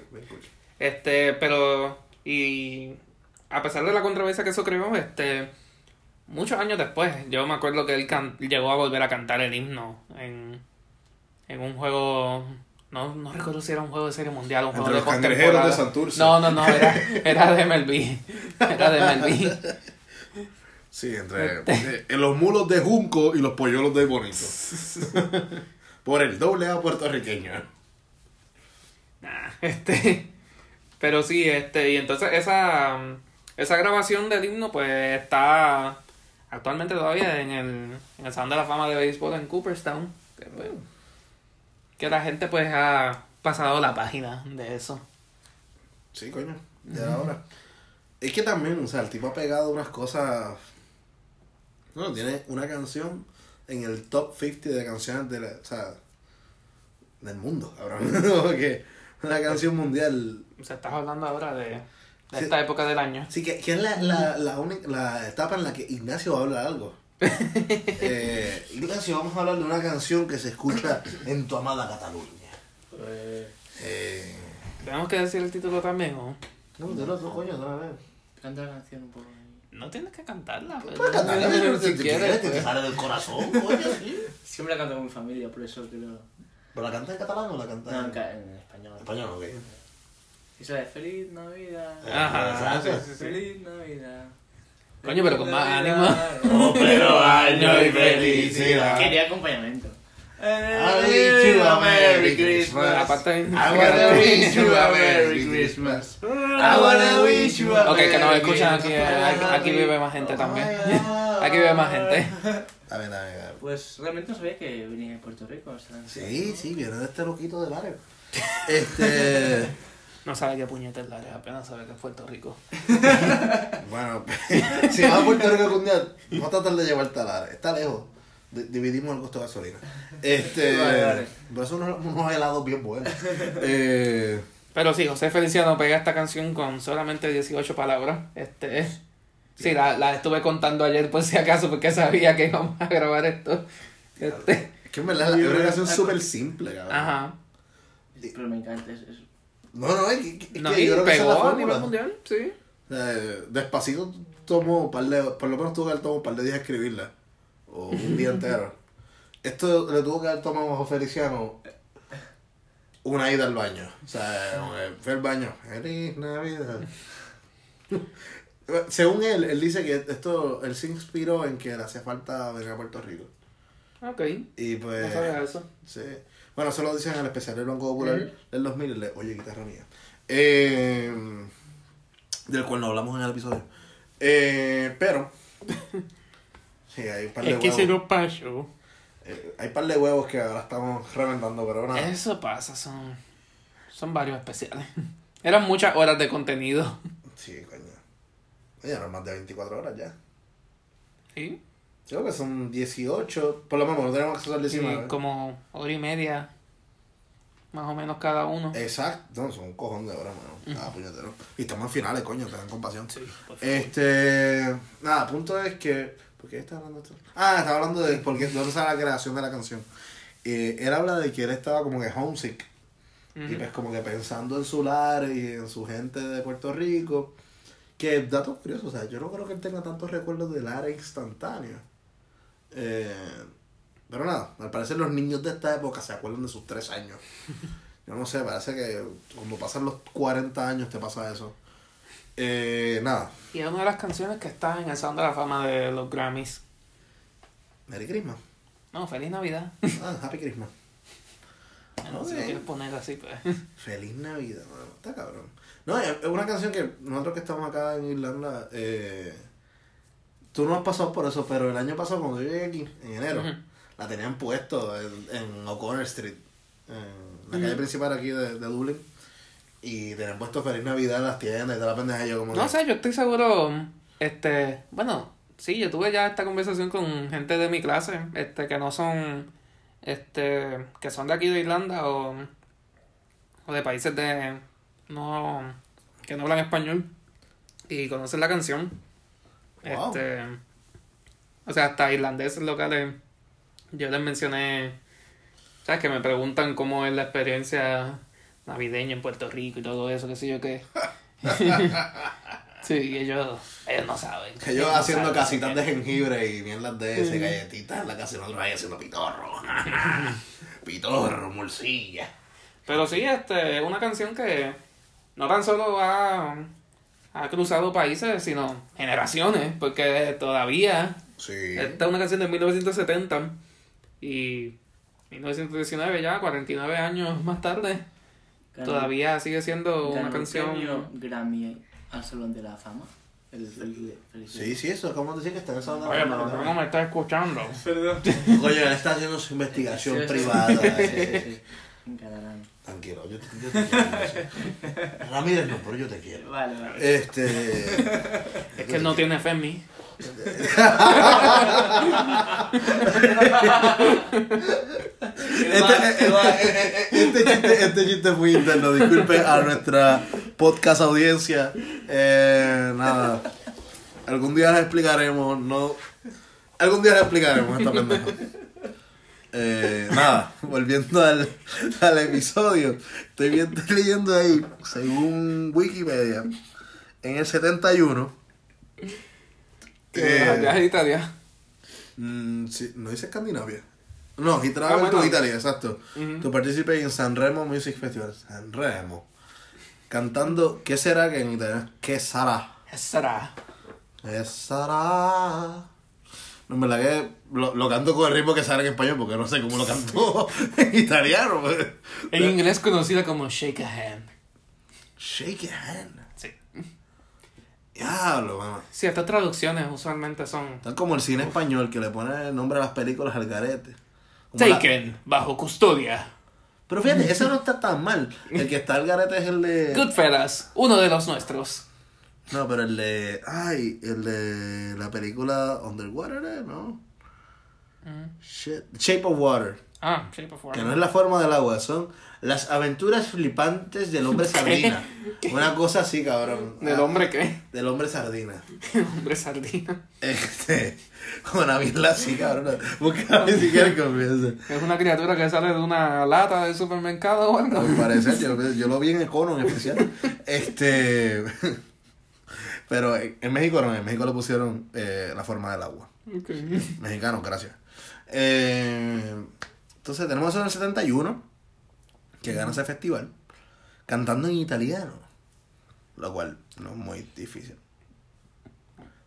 Este, pero, y a pesar de la controversia que eso creó, este, muchos años después, yo me acuerdo que él can- llegó a volver a cantar el himno en, en un juego, no, no recuerdo si era un juego de serie mundial, un Entre juego de los cangrejeros postemporada. de Santurce. No, no, no, era, era de MLB, era de MLB. Sí, entre eh, en los mulos de Junco y los polluelos de Bonito. <laughs> Por el doble A puertorriqueño. Nah, este, pero sí, este, y entonces esa, esa grabación del himno pues está actualmente todavía en el, en el Salón de la Fama de Béisbol en Cooperstown. Que, pues, que la gente pues ha pasado la página de eso. Sí, coño, ya era hora. Es que también, o sea, el tipo ha pegado unas cosas. No, tiene una canción en el top 50 de canciones de la, o sea, del mundo, cabrón. <laughs> Porque una canción mundial. O sea, estás hablando ahora de, de Sí. esta época del año. Sí, que, que es la, la, la, única, la etapa en la que Ignacio va a hablar algo. <laughs> eh, Ignacio, vamos a hablar de una canción que se escucha en tu amada Cataluña. Pues, Eh, Tenemos que decir el título también, ¿o? no, de otro coño, otra vez. canta la canción un poco. ahí. No tienes que cantarla. pero- Puedes cantarla, pero si quieres, quieres, te pues. sale del corazón, coño, sí. Siempre la canto con mi familia, por eso creo. ¿Pero la canta en catalán o la canta No, en en, ca- en español. español? Ok. Esa de Feliz Navidad. Ajá, sí, Exacto. sí, sí. Feliz Navidad. Coño, pero con más Navidad. Oh, pero <laughs> año y felicidad. Quería acompañamiento. I wish you a Merry Christmas. I wanna wish you a <laughs> Merry Christmas. I wanna wish you a Ok, que nos Merry escuchan aquí, eh, aquí, aquí vive más gente también. <laughs> Aquí vive más gente. A ver, a ver, a ver. Pues realmente no sabía que venía de Puerto Rico. o sea, Sí, sí, viene de este loquito del área. Este. No sabe qué puñeta es la área, apenas sabe que es Puerto Rico. <laughs> Bueno, <laughs> si vas a Puerto Rico algún día, no tratar de llevarte al área. Está lejos. Di- Dividimos el costo de gasolina. Este. <laughs> Vale, vale. Pero son unos, unos helados bien buenos. Eh. Pero sí, José Feliciano pega esta canción con solamente 18 palabras. Este, sí, la, la estuve contando ayer por si acaso, porque sabía que íbamos a grabar esto. Este, Es que en verdad es una canción súper simple, cabrón. ajá. Pero me encanta. Es, es- No, no, es, que- es No, que yo creo que esa es la pegó a nivel mundial, sí. Sea, despacito tomó un par de, por lo menos tuvo que haber tomado un par de días escribirla. O un día entero. <laughs> Esto le tuvo que haber tomado a Feliciano una ida al baño. O sea, que fue al baño. Feliz Navidad. <laughs> Según él, él dice que esto, él se inspiró en que le hacía falta venir a Puerto Rico. Ok, Y no pues... sabía eso. Sí. Bueno, eso lo dicen en el especial del Banco Popular del 2000, el de Oye, guitarra mía. Eh, del cual no hablamos en el episodio. Eh, pero. <laughs> Sí, hay un par de Es que huevos. se pasó. Eh, hay un par de huevos que ahora estamos reventando, pero nada. Eso pasa, son, son varios especiales. <laughs> Eran muchas horas de contenido. Sí, coño. Ya es más de 24 horas ya. ¿Sí? Creo que son 18. Por lo menos no tenemos acceso al Sí, 19. como hora y media, más o menos cada uno. Exacto. No, son un cojón de horas, mano. Ah, puñetero. Y estamos en finales, coño, tengan compasión. Sí, por favor. Este. Nada, punto es que. ¿Por qué estaba hablando de esto? Ah, estaba hablando de por qué, dónde sale la creación de la canción. Eh, él habla de que él estaba como que homesick. Y pues como que pensando en su lar y en su gente de Puerto Rico. Que datos curiosos, o sea, yo no creo que él tenga tantos recuerdos del área instantáneo. Eh, pero nada, al parecer los niños de esta época se acuerdan de sus tres años. <laughs> Yo no sé, parece que cuando pasan los 40 años te pasa eso. Eh, nada, Y es una de las canciones que está en el Sound de la Fama de los Grammys. Merry Christmas. No, Feliz Navidad. Ah, Happy Christmas. <laughs> No, si lo Ok. quieres poner así, pues. <laughs> Feliz Navidad, mano. Está cabrón. No, es es una canción que nosotros que estamos acá en Irlanda, eh, tú no has pasado por eso, pero el año pasado cuando yo llegué aquí, en enero, la tenían puesto en, en O'Connor Street, en la calle principal aquí de, de Dublín. Y tenían puesto Feliz Navidad en las tiendas y toda la pendeja. yo como No que, sé, yo estoy seguro, este, bueno, sí, yo tuve ya esta conversación con gente de mi clase, este, que no son, este, que son de aquí de Irlanda o, o de países de, no, que no hablan español y conocen la canción. Wow. Este, o sea, hasta irlandeses locales, yo les mencioné, sabes, que me preguntan cómo es la experiencia navideña en Puerto Rico y todo eso, qué sé yo qué. <laughs> Sí, ellos, ellos no saben. Ellos no haciendo saben casitas de jengibre y mierdas de ese, galletitas en la casa y nosotros ahí haciendo pitorro. <laughs> pitorro, morcilla. Pero sí, este, es una canción que no tan solo ha, ha cruzado países, sino generaciones, porque todavía, Sí. esta es una canción de 1970 y 1919 ya, 49 años más tarde, ganó- todavía sigue siendo ganó una el canción... premio Grammy al Salón de la Fama. Feliz, feliz, feliz. Sí, sí, eso, ¿cómo decir que está en esa onda? Oye, pero ¿cómo me estás escuchando? <laughs> Él está haciendo su investigación privada. sí, sí, sí, sí. En catalán. Tranquilo, yo te, yo te quiero. Ramírez no, pero yo te quiero. Vale, vale. Este. <laughs> Es que él no tiene fe en mí. Este, eh, este chiste, este chiste fue interno, disculpe a nuestra podcast audiencia. Eh, nada, algún día les explicaremos, no. Algún día les explicaremos esta pendeja. Eh, nada, <laughs> volviendo al, al episodio, estoy, viendo, estoy leyendo ahí, según Wikipedia, en el 71. eh, Allá en Italia. Mm, sí, no dice Escandinavia. No, he Ah, bueno. to Italy, exacto. Ujú. To participate in Sanremo Music Festival. Sanremo. Cantando, ¿qué será que en italiano? ¿Qué será? Será. ¿Qué será? No, en verdad que lo, lo canto con el ritmo que sale en español porque no sé cómo lo canto <laughs> en italiano. pues. En inglés conocida como Shake a Hand. Shake your hand. Sí. Diablo, mamá. Sí, estas traducciones usualmente son Están como el cine español que le pone el nombre a las películas al la- Taken, bajo custodia. Pero fíjate, ese no está tan mal. El que está al garete es el de. Goodfellas, uno de los nuestros. No, pero el de. Ay, el de la película Underwater, ¿eh? ¿no? Shit. Shape of Water. Ah, Shape of Water. Que no es la forma del agua, son las aventuras flipantes del hombre <laughs> sardina. Una cosa así, cabrón. <laughs> ¿Del Ah, hombre qué? Del hombre sardina. <laughs> hombre sardina. Este. Una mierda así, cabrón. Búscame si quieres que empiece. Es una criatura que sale de una lata del supermercado o algo. Al parecer, yo, yo lo vi en Econo en especial. Este. Pero en México no, en México le pusieron eh, la forma del agua. Ok. Mexicanos, gracias. Eh, entonces tenemos eso en el 71, que gana ese festival, cantando en italiano, lo cual no es muy difícil.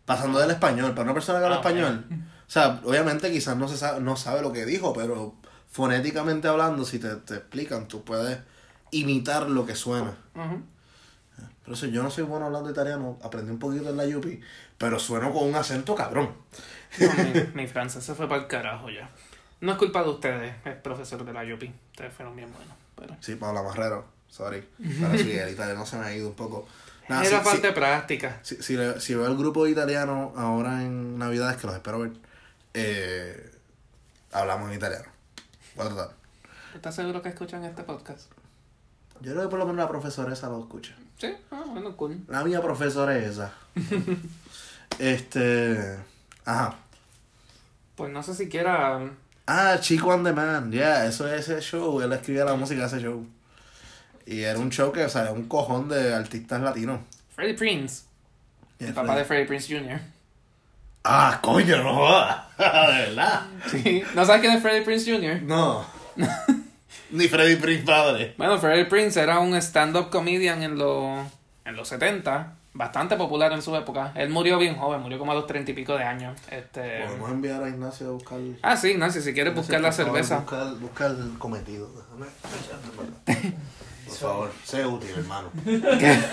Pasando del español, para una persona que habla Ah, español, o sea, obviamente quizás no, se sabe, no sabe lo que dijo, pero fonéticamente hablando, si te, te explican, tú puedes imitar lo que suena. Ujú. Pero eso, yo no soy bueno hablando italiano, aprendí un poquito en la Yupi, pero sueno con un acento cabrón. No, mi, mi francés se fue para el carajo ya. No es culpa de ustedes, es profesor de la IOP. Ustedes fueron bien buenos. Pero... Sí, Paula Marrero, sorry. Pero sí, el italiano se me ha ido un poco. Nada, Era si, de práctica. si, si, si veo el grupo italiano ahora en Navidades, que los espero ver, eh, hablamos en italiano. Voy a tratar. ¿Estás seguro que escuchan este podcast? Yo creo que por lo menos la profesora esa lo escucha. Sí, ah, bueno, cool. La mía profesora es esa. <laughs> este. Ajá. Pues no sé si quiera. Ah, Chico on Demand, ya, eso es ese show. Él escribía la música de ese show. Y era un show que, o sea, un cojón de artistas latinos. Freddie Prince, el papá de Freddie Prince Jr. Ah, coño, no jodas. <laughs> de verdad. Sí. ¿No sabes quién es Freddie Prince Jr.? No. <laughs> Ni Freddy Prince padre. Bueno, Freddie Prince era un stand-up comedian en, los en los 70, bastante popular en su época. Él murió bien joven, murió como a los 30 y pico de años. Este... Podemos enviar a Ignacio a buscar. Ah, sí, Ignacio, si quieres buscar la cerveza. Buscar, buscar el cometido. Déjame por <laughs> favor, sé útil, hermano.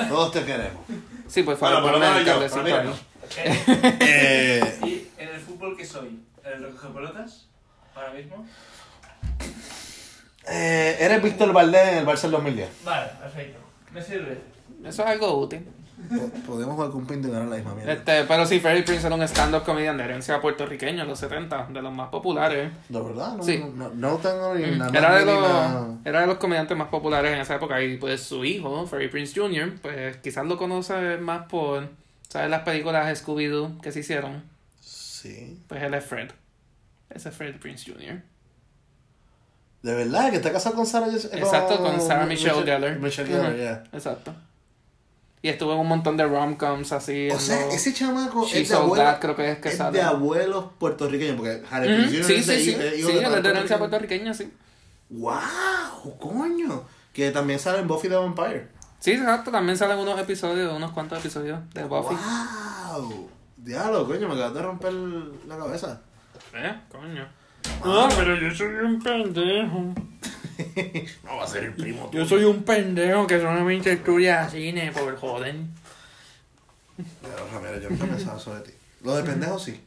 Todos te queremos. Sí, por favor, Bueno, por menos yo. <laughs> Eh, ¿Y en el fútbol qué soy? ¿El recoge pelotas? ¿Ahora mismo? Eh, eres Víctor Valdés en el Barça del 2010. Vale, perfecto. Me sirve. Eso es algo útil. Po- Podemos jugar con un pinto y ganar la misma mierda. Este, pero sí, Freddie Prince era un stand-up comedian de herencia puertorriqueña en los 70, de los más populares. ¿De verdad? No, Sí. no, no tengo ni nada más Era de, los, era de los comediantes más populares en esa época y pues su hijo, Freddie Prince Jr., pues quizás lo conoce más por, ¿sabes? Las películas Scooby-Doo que se hicieron. Sí. Pues él es Fred. Ese es Freddie Prince Jr. ¿De verdad? ¿Que está casado con Sarah Jessica? Exacto, con Sarah Michelle Gellar. Michelle. Gellar, yeah. Exacto. Y estuvo en un montón de rom-coms así. O sea, ese chamaco She es de, abuelo, That, creo que es que es sale. de abuelos puertorriqueños, porque Harry Jr. Sí, de sí, sí. Sí, de puertorriqueño. puertorriqueña, sí. ¡Wow! ¡Coño! Que también sale en Buffy the Vampire. Sí, exacto. También salen unos episodios, unos cuantos episodios de Buffy. ¡Wow! Diablo, coño, me acabas de romper la cabeza. ¿Eh? Coño. No, pero yo soy un pendejo. <laughs> No va a ser el primo. Yo soy un pendejo que solamente estudia cine por joder. Pero Ramírez, yo nunca he pensado sobre ti. Lo de pendejo sí.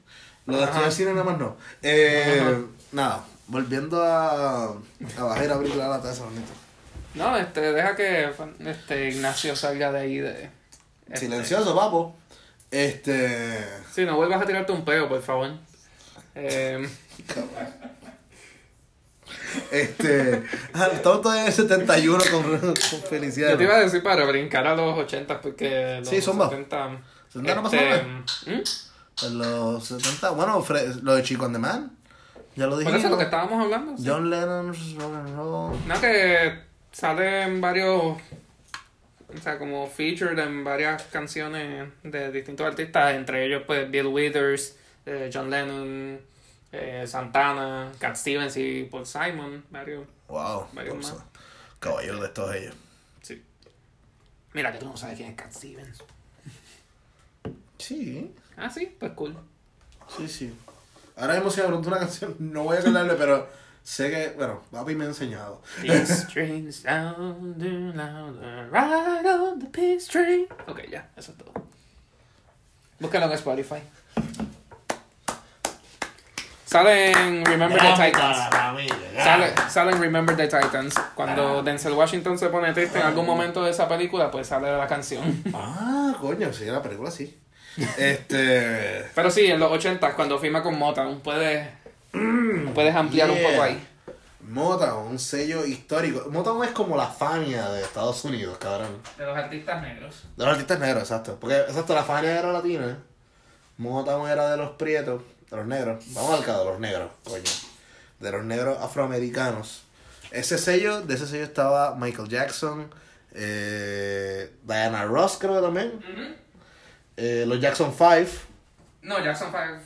Lo de estudiar cine nada más no. Eh, nada, volviendo a, a bajar a abrir la lata esa bonita. No, este, deja que este Ignacio salga de ahí de. este. Silencioso, papo. Este. Sí, no vuelvas a tirarte un peo, por favor. Eh, Este. ah, Estamos todavía en el 71 con, con felicidad. yo te iba a decir para brincar a los 80 porque los Sí, zumba. 70. 70 no este. ¿hmm? En los 70, bueno, lo de Chico and the Man. Ya lo Por dijimos. eso es lo que estábamos hablando. sí. John Lennon's rock and roll. No, que salen varios. O sea, como featured en varias canciones de distintos artistas, entre ellos, pues, Bill Withers, eh, John Lennon, eh, Santana, Cat Stevens y Paul Simon, varios. Wow. Varios más. Caballero de todos ellos. Sí. Mira que tú no sabes quién es Cat Stevens. Sí. Ah, sí, pues cool. Sí, sí. Ahora mismo si me pregunto una canción, no voy a cantarle, pero sé que, bueno, papi me ha enseñado. Trains sounding louder, ride on the peace train. Ok, ya, eso es todo. Búscalo en Spotify. Sale en Remember the Titans. Sale, sale en Remember the Titans. Cuando Denzel Washington se pone triste en algún momento de esa película, pues sale la canción. <laughs> Ah, coño, sí, la película sí. <laughs> Este. Pero sí, en los 80, cuando firma con Motown, puedes, puedes ampliar un poco ahí. Motown, un sello histórico. Motown es como la Fania de Estados Unidos, cabrón. De los artistas negros. De los artistas negros, exacto. Porque, exacto, la Fania era latina. Motown era de los prietos, de los negros. Vamos al caso, de los negros, coño. De los negros afroamericanos. Ese sello, de ese sello estaba Michael Jackson, eh, Diana Ross creo que también. Eh, los Jackson 5. No, Jackson 5.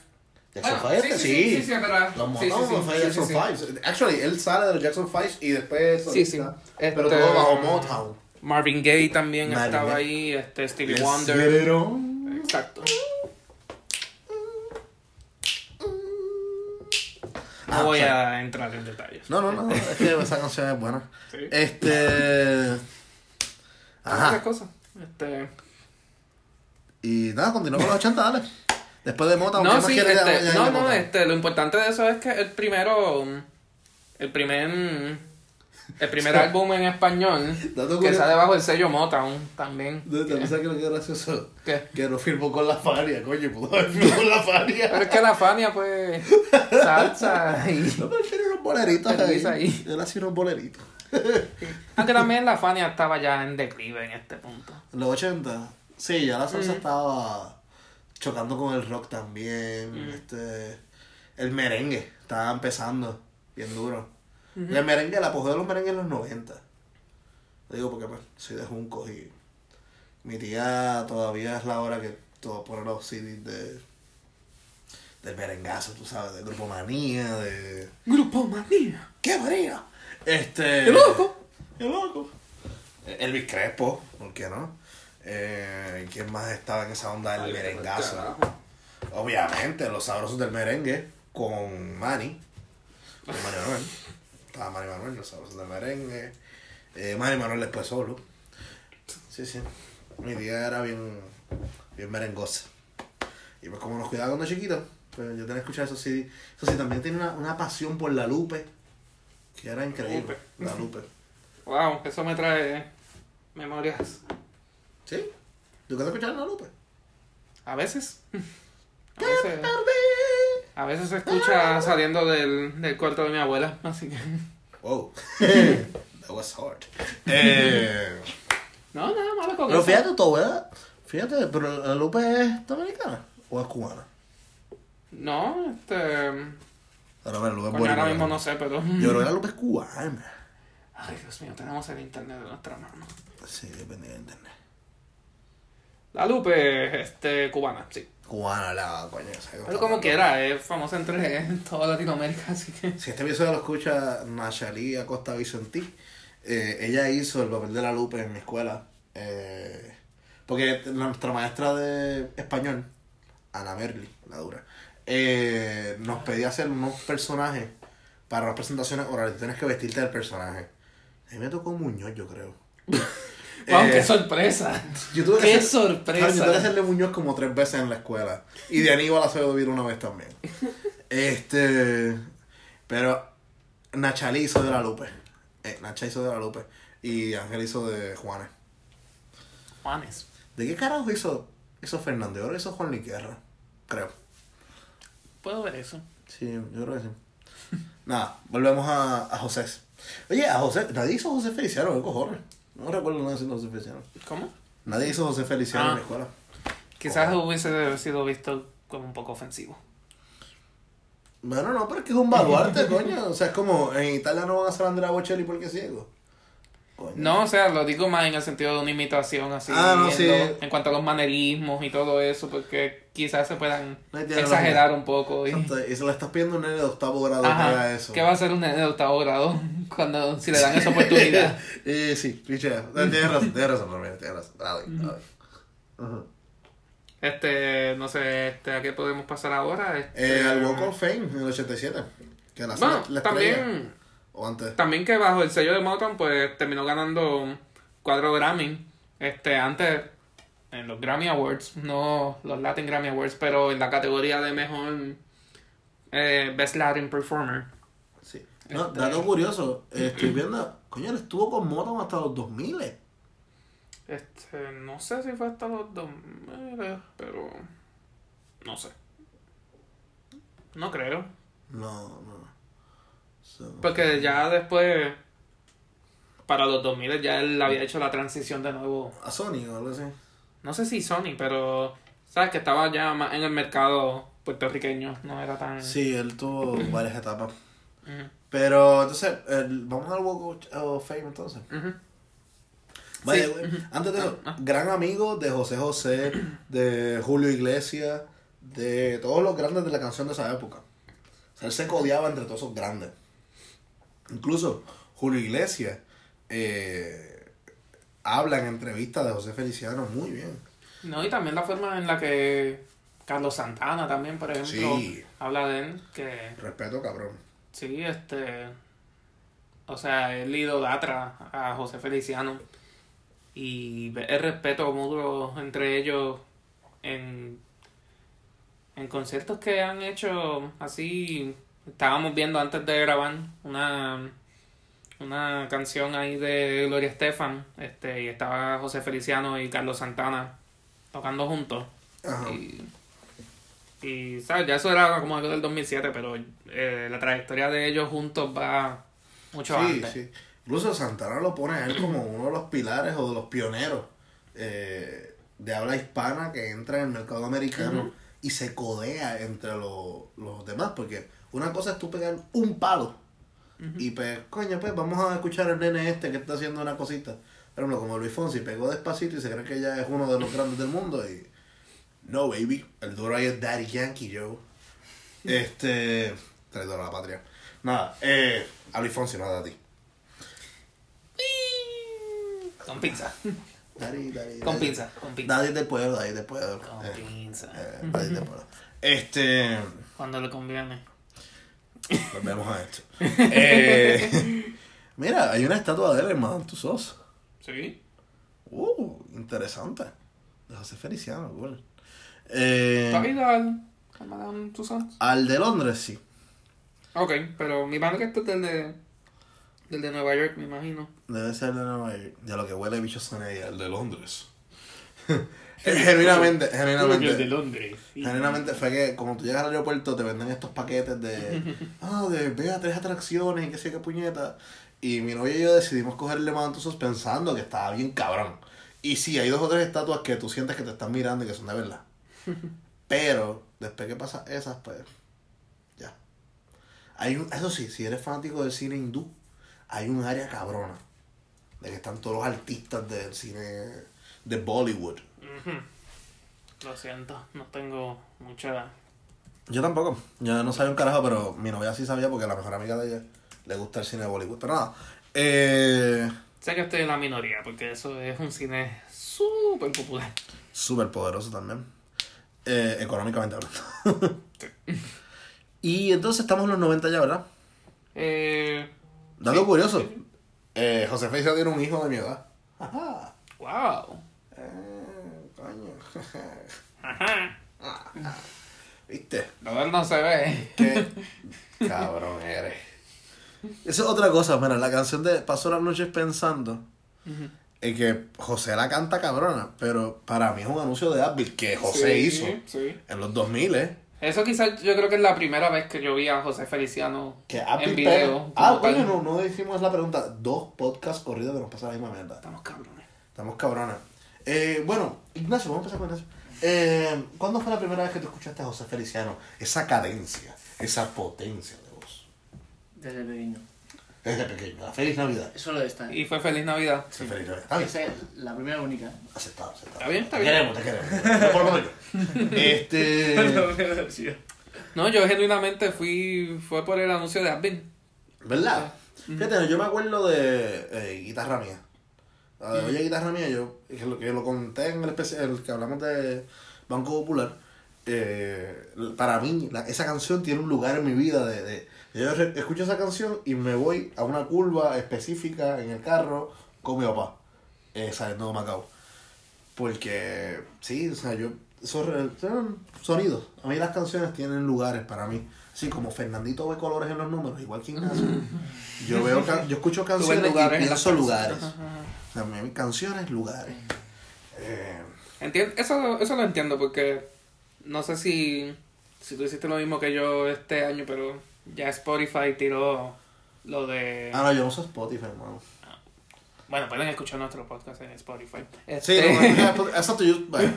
Jackson Bueno, 5, sí, sí. sí, sí, sí, es verdad. Los Sí, sí, Motown sí, fue sí, Jackson sí, 5. Actually, él sale de los Jackson 5 y después. Sí, sí. Pero Este, todo bajo Motown. Marvin Gaye también Marvin estaba Gaye. ahí, este Stevie Wonder. Exacto. No Ah, voy o a entrar en detalles. No, no, no, es que <laughs> esa canción es buena. Sí. Este. Ajá. cosas. Este, Y nada, continuamos con los 80, dale. Después de ¿qué no, sí, este, no, no, este, lo importante de eso es que el primero, el primer, el primer álbum en español <laughs> que sale bajo el sello Motown también. ¿Tú ¿Sabes lo que es gracioso? ¿Qué? Que no firmó con la Fania, coño, pudo haber firmado con la Fania. Pero es que la Fania, pues, salsa y... <laughs> No, pero tiene unos boleritos ahí. ahí. Él hacía unos boleritos. Aunque también la Fania estaba ya en declive en este punto. Los 80, sí, ya la salsa estaba chocando con el rock también. Este, el merengue estaba empezando bien duro. El merengue, el apogeo de los merengues en los 90. Lo digo porque pues, soy de Juncos y mi tía todavía es la hora que todo pone los CDs de del merengazo, tú sabes, del grupo manía, de. Grupo Manía. ¡Qué manía! Este. ¡Qué loco! ¡Qué loco! Elvis Crespo, ¿por qué no? Eh, ¿Quién más estaba en esa onda del merengazo? Carajo. Obviamente, los sabrosos del merengue con Manny. Con Manny Manuel. Estaba Manny Manuel, los sabrosos del merengue. Eh, Manny Manuel después solo. Sí, sí. Mi tía era bien, bien merengosa. Y pues como nos cuidaba cuando chiquitos, pues yo tenía que escuchar esos CD. Eso sí, también tiene una, una pasión por la Lupe, que era increíble. La Lupe. <laughs> Wow, eso me trae memorias. ¿Sí? ¿Tú te escuchar la Lupe? A veces. <laughs> A veces, a veces se escucha saliendo del, del cuarto de mi abuela, así que... Wow. <laughs> That was hard. Eh, No, nada malo con pero eso. fíjate tu abuela, fíjate, pero la Lupe es dominicana o es cubana. No, este... Ahora a ver, Lupe es Coño, ahora mismo no sé, pero... Yo creo que la Lupe es cubana. Ay, Dios mío, tenemos el internet de nuestra mano. Sí, depende de internet. La Lupe, este, cubana, sí. Cubana coño. Pero como quiera, es famosa entre toda Latinoamérica, <laughs> así que... Si este episodio lo escucha Nachalí Acosta Vicentí, eh, ella hizo el papel de la Lupe en mi escuela. eh, porque nuestra maestra de español, Ana Merli, la dura, eh, nos pedía hacer unos personajes para las presentaciones orales. Tienes que vestirte del personaje. A mí me tocó Muñoz, yo creo. <laughs> Wow, Eh, qué sorpresa. Yo tuve que Qué hacer- sorpresa. Yo tuve que hacerle Muñoz como tres veces en la escuela. Y de Aníbal Acevedo vino una vez también. Este. Pero Nacha hizo de la Lupe. Eh, Nacha hizo de la Lupe. Y Ángel hizo de Juanes. Juanes. ¿De qué carajo hizo, hizo Fernández? Ahora hizo Juan Liquerra. Creo. Puedo ver eso. Sí, yo creo que sí. <laughs> Nada, volvemos a, a José. Oye, a José. Nadie hizo José Feliciano, ¿qué cojones? No recuerdo nadie haciendo José Feliciano. ¿Cómo? Nadie hizo José Feliciano en Ah. la escuela. Quizás hubiese sido visto como un poco ofensivo. Bueno, no, pero es que es un baluarte, <laughs> coño. O sea, es como en Italia no van a hacer Andrea Bocelli porque es ciego. Coño. No, o sea, lo digo más en el sentido de una imitación así. Ah, no, en, sí. en cuanto a los manerismos y todo eso, porque quizás se puedan exagerar un poco. Y, Y se le estás pidiendo un nene de octavo grado que Ajá, haga eso. ¿Qué va a hacer un nene de octavo grado <laughs> cuando si le dan esa oportunidad? <laughs> eh, sí, pichea. Tienes razón, tienes razón, Ramírez, tienes razón. Dale, dale. Ajá. Este, no sé, este, ¿a qué podemos pasar ahora? Este, Eh, al Walk of Fame en el 87. Que nació Bueno, la, la estrella. también, O antes. también que bajo el sello de Motown, pues terminó ganando cuatro Grammy. Este, antes, en los Grammy Awards, no los Latin Grammy Awards, pero en la categoría de mejor eh, Best Latin Performer. Sí. No, Este- dato curioso. estoy viendo. Coño, él estuvo con Motown hasta los 2000. Este, no sé si fue hasta los 2000, pero no sé. No creo. No, no. So- Porque ya después, para los 2000 ya él había hecho la transición de nuevo. A Sony o algo así. No sé si Sony, pero sabes que estaba ya más en el mercado puertorriqueño, no era tan... Sí, él tuvo <clears throat> varias etapas. Pero entonces, el- vamos al Walk of Fame entonces. ujú. Vaya, Sí. güey, Antes de eso, Ah, ah. gran amigo de José José, <clears throat> de Julio Iglesias, de todos los grandes de la canción de esa época. O sea, él se codeaba entre todos esos grandes. Incluso Julio Iglesias eh, habla en entrevistas de José Feliciano muy bien. No, y también la forma en la que Carlos Santana también, por ejemplo, Sí. habla de él, que Respeto, cabrón. sí, este... O sea, él idolatra a José Feliciano y el respeto mutuo entre ellos en, en conciertos que han hecho así. Estábamos viendo antes de grabar una, una canción ahí de Gloria Estefan este, y estaba José Feliciano y Carlos Santana tocando juntos. Ajá. Y, y, ¿sabes? Ya eso era como algo del 2007, pero eh, la trayectoria de ellos juntos va mucho Sí, antes. sí. Incluso Santana lo pone a él como uno de los pilares o de los pioneros eh, de habla hispana que entra en el mercado americano y se codea entre los, los demás. Porque una cosa es tú pegar un palo y pues, coño, pues vamos a escuchar al nene este que está haciendo una cosita. Pero no, como Luis Fonsi pegó despacito y se cree que ya es uno de los grandes del mundo y... No, baby. El duro ahí es Daddy Yankee, Joe. <laughs> Este... Traidor a la patria. Nada, eh... A Luis Fonsi, nada a ti. Con pizza. <laughs> Daddy, daddy, Con daddy. pizza. Con pizza. Daddy del pueblo, daddy del pueblo. Con Eh, pizza. eh, daddy del pueblo. Este... Cuando le conviene. Volvemos a esto. <laughs> Eh, mira, hay una estatua de él en Madame Tussauds. Sí. Uh, interesante. De José Feliciano, cool. Eh, ¿Tú has ido al, al Madame Tussauds? al de Londres, sí. Ok, pero mi mano que esto es del de, del de Nueva York, me imagino. Debe ser de Nueva York. Ya lo que huele bicho son ella, el de Londres. <laughs> genuinamente, genuinamente. Londres. Genuinamente fue que como tú llegas al aeropuerto te venden estos paquetes de <laughs> ah, de ve a tres atracciones y qué sé qué puñeta. Y mi novia y yo decidimos cogerle mantusos pensando que estaba bien cabrón. Y sí, hay dos o tres estatuas que tú sientes que te están mirando y que son de verdad. <laughs> Pero después que pasa esas, pues ya. Hay un, eso sí, si eres fanático del cine hindú, hay un área cabrona. De que están todos los artistas del cine de Bollywood. Lo siento, no tengo mucha... Yo tampoco. Yo no sabía un carajo, pero mi novia sí sabía porque la mejor amiga de ella le gusta el cine de Bollywood. Pero nada. Eh, Sé que estoy en la minoría, porque eso es un cine súper popular. Súper poderoso también. Eh, económicamente hablando. <laughs> y entonces estamos en los 90 ya, ¿verdad? Eh, Dato Sí, curioso. sí. Eh, José Feliciano tiene un hijo de mi edad. Ajá. Wow. Eh. ¿Viste? Lo de él no se ve. Qué <laughs> cabrón eres. Esa es otra cosa, mira, la canción de Paso las noches pensando. Es que José la canta cabrona, pero para mí es un anuncio de Advil que José Sí, hizo Sí. en los 2000, ¿eh? Eso quizás yo creo que es la primera vez que yo vi a José Feliciano Que Advil en video. Ah, coño, no, no hicimos la pregunta. Dos podcasts corridos que nos pasa la misma mierda. Estamos cabrones. Estamos cabronas. Eh, bueno, Ignacio, vamos a empezar con Ignacio. Eh, ¿Cuándo fue la primera vez que tú escuchaste a José Feliciano? Esa cadencia, esa potencia de voz. Desde pequeño. Desde pequeño. La feliz Navidad. Eso lo está. Y fue Feliz Navidad. Sí, feliz Navidad. Está bien. Esa es la primera única. Aceptado, aceptado. Está bien, está te bien. queremos, te queremos. No por lo menos yo. <laughs> Este. Sí. No, yo genuinamente fui. Fue por el anuncio de Advil. ¿Verdad? Fíjate, yo me acuerdo de eh, Guitarra Mía. La de Oye Guitarra Mía, yo que lo, que lo conté en el especial el que hablamos de Banco Popular. eh, para mí, la- esa canción tiene un lugar en mi vida. De, de- yo re- escucho esa canción y me voy a una curva específica en el carro con mi papá, eh, saliendo de Macao. Porque, sí, o sea, yo. Esos son sonidos. A mí las canciones tienen lugares para mí. Así como Fernandito ve colores en los números, igual que Ignacio. Yo veo yo escucho canciones lugares y pienso canciones. lugares. Mi- canciones, lugares. Eh, eso, eso lo entiendo porque no sé si, si tú hiciste lo mismo que yo este año, pero ya Spotify tiró lo de... ah, no, yo no uso Spotify, hermano. Bueno, pueden escuchar nuestro podcast en Spotify. Sí, Este- no, exacto, yo, bueno.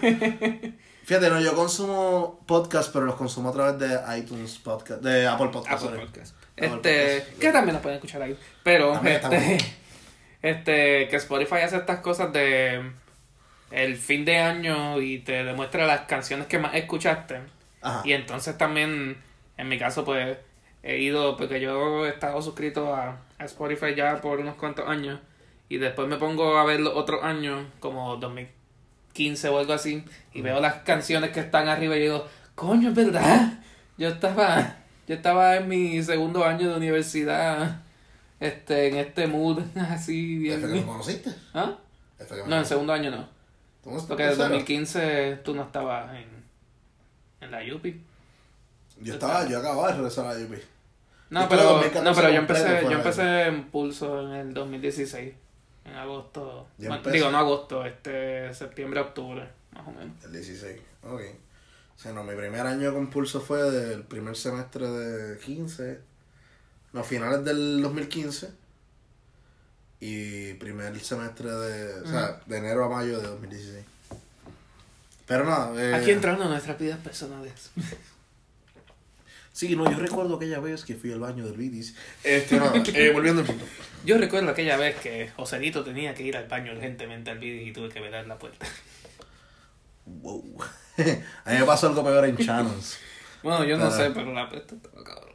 Fíjate, no, yo consumo podcast, pero los consumo a través de iTunes Podcast, de Apple Podcast. Apple. Podcast. Apple Este, Podcast. que también lo pueden escuchar ahí. Pero, También este, <laughs> este, que Spotify hace estas cosas de el fin de año y te demuestra las canciones que más escuchaste. Ajá. Y entonces también, en mi caso, pues, he ido, porque yo he estado suscrito a, a Spotify ya por unos cuantos años. Y después me pongo a ver los otros años, como 2015 o algo así, y veo las canciones que están arriba y digo, coño, es verdad. Yo estaba, yo estaba en mi segundo año de universidad, este, en este mood, <laughs> así bien. ¿Este que me conociste? ¿Ah? ¿Este que me No, en segundo año no. ¿Tú no- Porque en tercero? 2015 tú no estabas en, en la UPI. Yo estaba, yo acababa de regresar a la UP. No, Yo pero, estuve 2014 no, pero yo empecé, yo empecé en Pulso en el 2016. En agosto. Bueno, digo, no agosto, este septiembre, octubre, más o menos. El 16, ok. O sea, no, mi primer año con Pulso fue del primer semestre de 15, no, finales del 2015 y primer semestre de, o sea, de enero a mayo de 2016. Pero nada, eh, Aquí entrando nuestras vidas personales. <laughs> Sí, no, yo recuerdo aquella vez que fui al baño del Vitis. Este, nada, <laughs> eh, volviendo al punto. Yo recuerdo aquella vez que Joselito tenía que ir al baño urgentemente al vídeo y tuve que velar la puerta. Wow. <laughs> A mí me pasó algo peor en Channels. Bueno, yo no sé, pero la puerta estaba cabrón.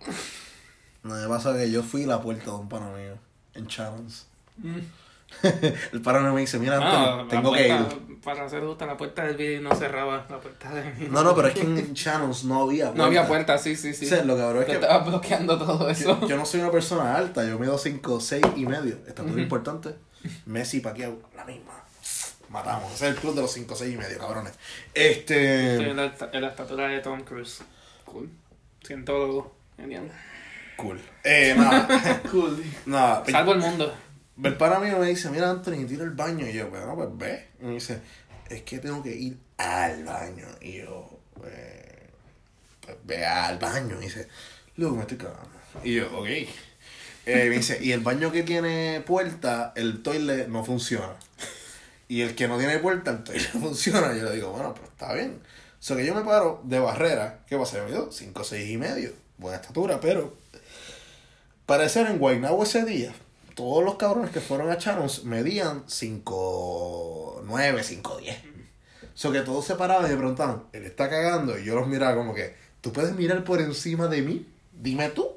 No, me pasa que yo fui a la puerta de un pana mío en Channels. Mm. <laughs> El pana mío me dice, mira, No, tengo que ir. Para hacer justa, la puerta del vídeo no cerraba la puerta de mí. No, no, pero es que en <laughs> Channels no había puerta. No había puerta, sí, sí, sí. O sea, lo cabrón es que estaba bloqueando todo eso. yo, yo no soy una persona alta, yo mido 5, 6 y medio. Esto es muy importante. Messi y Pacquiao, la misma. Matamos. Ese es el club de los 5, 6 y medio, cabrones. Este... Estoy en la, en la estatura de Tom Cruise. Cool. Cientólogo. Genial. Cool. Eh, nada. <laughs> Cool. nada. Salvo el mundo. El pana mío me dice, mira Anthony, tira el baño. Y yo, bueno, pues ve. Y me dice, es que tengo que ir al baño. Y yo, pues, pues ve al baño. Y dice, luego me estoy cagando. Y yo, ok. Eh, me dice, y el baño que tiene puerta, el toilet no funciona. Y el que no tiene puerta, el toilet <laughs> funciona. Y yo le digo, bueno, pues está bien. O sea que yo me paro de barrera. ¿Qué pasa? Yo mido 5, 6 y medio. Buena estatura, pero parecer en Guaynabo ese día, todos los cabrones que fueron a Channels medían 5, 9, 5, 10. O sea que todos se paraban y me preguntaban, él está cagando. Y yo los miraba como que, ¿tú puedes mirar por encima de mí? Dime tú.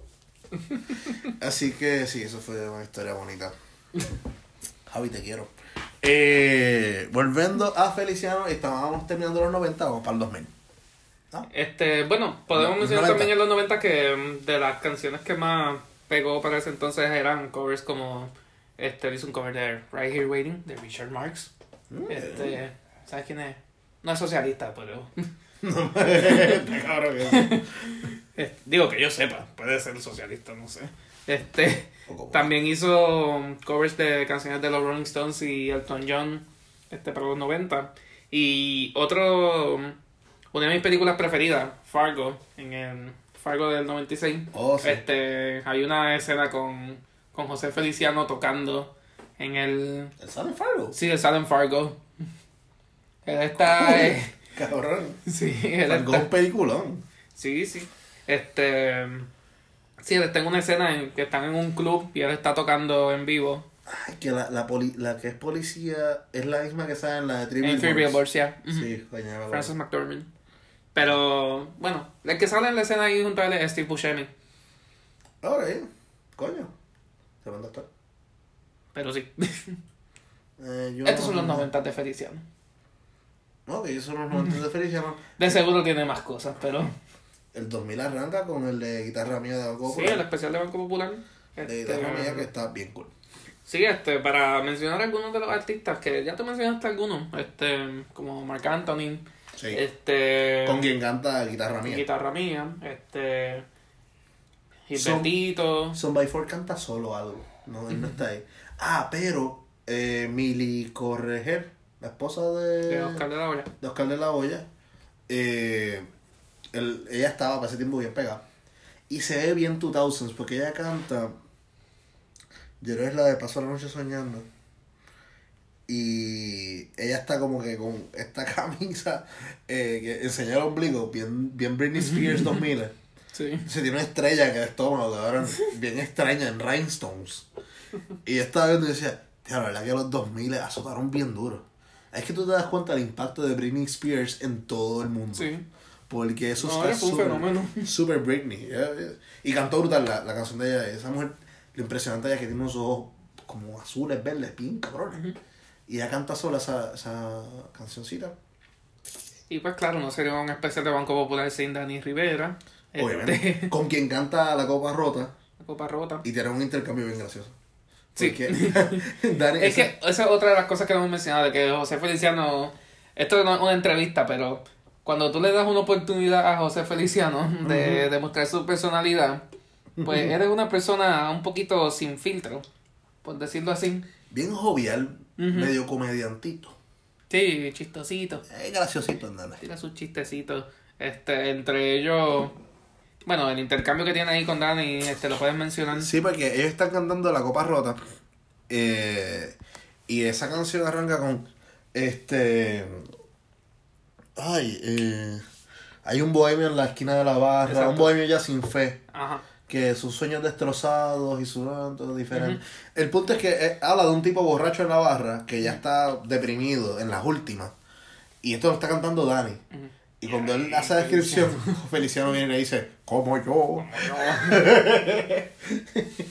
<laughs> Así que sí, eso fue una historia bonita. Javi, te quiero. Eh, volviendo a Feliciano, estábamos terminando los 90, vamos para el 2000. ¿No? Este, bueno, podemos mencionar 90. también en los 90 que mm, de las canciones que más pegó para ese entonces eran covers como este él hizo un cover de Right Here Waiting de Richard Marx Este, ¿sabes quién es? No es socialista, pero <laughs> <laughs> cabrón <laughs> eso. eh, digo que yo sepa, puede ser socialista, no sé. Este, también hizo covers de canciones de los Rolling Stones y Elton John, este para los 90. Y otro una de mis películas preferidas, Fargo, en el Fargo del 96. Oh, sí. Este, hay una escena con, con José Feliciano tocando en el ¿El San Fargo? Sí, el sale en Fargo. <laughs> Él está. eh, Cabrón. sí, él Fargo un peliculón. Sí, sí. Este. Sí, él está en una escena en que están en un club y él está tocando en vivo. Ay, que la, la, poli- la que es policía es la misma que sale en la de Three En. Ujú. Sí, coño. Francis McDormand. Pero, bueno, el que sale en la escena ahí junto a él es Steve Buscemi. Ok, coño. Tremendo actor. Pero sí. <laughs> Eh, yo Estos son los 90 de Feliciano. Ok, esos son los 90 de Feliciano. De seguro tiene más cosas, pero. El 2000 arranca con el de guitarra mía de Banco Sí, Popular. el especial de Banco Popular. De Este, guitarra mía que está bien cool. Sí, este, para mencionar algunos de los artistas, que ya te mencionaste algunos, este, como Marc Anthony, Sí. este, Con quien canta guitarra mía. guitarra mía, este, Gilbertito, Son by Four canta solo algo. No, él no está ahí. Ah, pero eh, Mili Correger, la esposa de, de Oscar de la Hoya. de Oscar de la Hoya, eh, él- ella estaba para ese tiempo bien pegada. Y se ve bien 2000s porque ella canta. Yo creo que es la de Paso la Noche Soñando. Y ella está como que con esta <laughs> camisa eh, que enseña el ombligo, bien, bien Britney Spears <laughs> 2000. Sí. Se tiene una estrella en el estómago, cabrón, bien extraña, en rhinestones. Y yo estaba viendo y decía, tío, la verdad que los 2000 azotaron bien duro. Es que tú te das cuenta del impacto de Britney Spears en todo el mundo. Sí. Porque eso No, está súper- fenómeno. <laughs> Súper Britney. Y cantó brutal la, la canción de ella. Esa mujer, lo impresionante de ella es que tiene unos ojos como azules, verdes, bien cabrones. Y ella canta sola esa, esa cancioncita. Y pues claro, no sería un especial de Banco Popular sin Dani Rivera. Obviamente. Este, <laughs> Con quien canta La Copa Rota. la Copa Rota. Y tiene un intercambio bien gracioso. Sí. <laughs> Dani, Es esa- que esa es otra de las cosas que hemos mencionado, de que José Feliciano, esto no es una entrevista, pero cuando tú le das una oportunidad a José Feliciano de demostrar su personalidad, pues eres una persona un poquito sin filtro, por decirlo así. bien jovial, Medio comediantito. Sí, chistosito. Es graciosito, ¿entendés? Tira sus chistecitos. Este, entre ellos, bueno, el intercambio que tiene ahí con Dani, este, lo puedes mencionar. Sí, porque ellos están cantando La Copa Rota. eh, y esa canción arranca con. Este. Ay, eh, hay un bohemio en la esquina de la barra. Exacto. Un bohemio ya sin fe. Ajá. Que sus sueños destrozados y su. todo diferente. El punto es que eh, habla de un tipo borracho en la barra que ya está deprimido en las últimas. Y esto lo está cantando Dani. Y cuando él hace la descripción, <laughs> Feliciano viene y le dice, como <laughs> yo.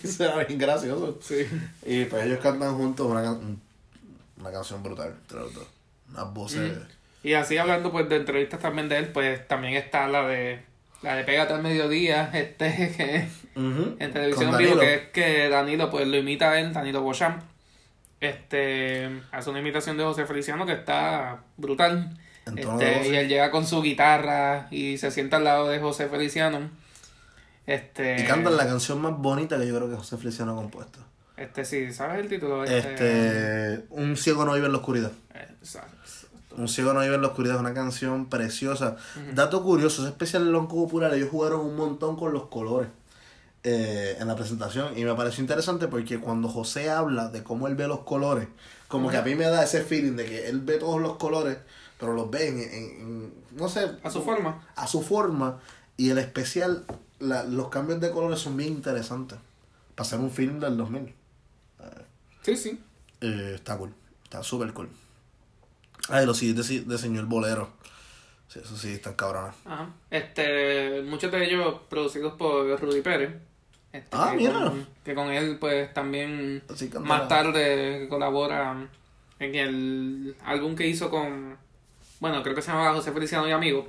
Se ve bien gracioso. Sí. Y pues ellos cantan juntos una, can- una canción brutal entre los dos. Unas voces. Y así hablando pues de entrevistas también de él, pues también está la de la de Pégate al mediodía, <laughs> este que en televisión vivo, que es que Danilo pues lo imita a él, Danilo Beauchamp. Este hace una imitación de José Feliciano que está brutal. Este, y él llega con su guitarra y se sienta al lado de José Feliciano. Este Y cantan la canción más bonita que yo creo que José Feliciano ha compuesto. Este sí, ¿sabes el título? Este, Un ciego no vive en la oscuridad. Exacto. Un ciego no vive en la oscuridad es una canción preciosa. Dato curioso, ese especial de Lonco Popular, ellos jugaron un montón con los colores eh, en la presentación. Y me pareció interesante porque cuando José habla de cómo él ve los colores, como que a mí me da ese feeling de que él ve todos los colores, pero los ve en, en- en- no sé, A su forma. a su forma. Y el especial, la- los cambios de colores son bien interesantes. Para hacer un film del 2000. Sí, sí. Eh, está cool. Está súper cool. Ay, los CDs de, de señor Bolero. Sí, eso sí, están cabrones. Ajá. Este, muchos de ellos producidos por Rudy Pérez. Este, Ah, que mira. Con, que con él, pues, también más tarde colabora en el álbum que hizo con... Bueno, creo que se llamaba José Feliciano y Amigos.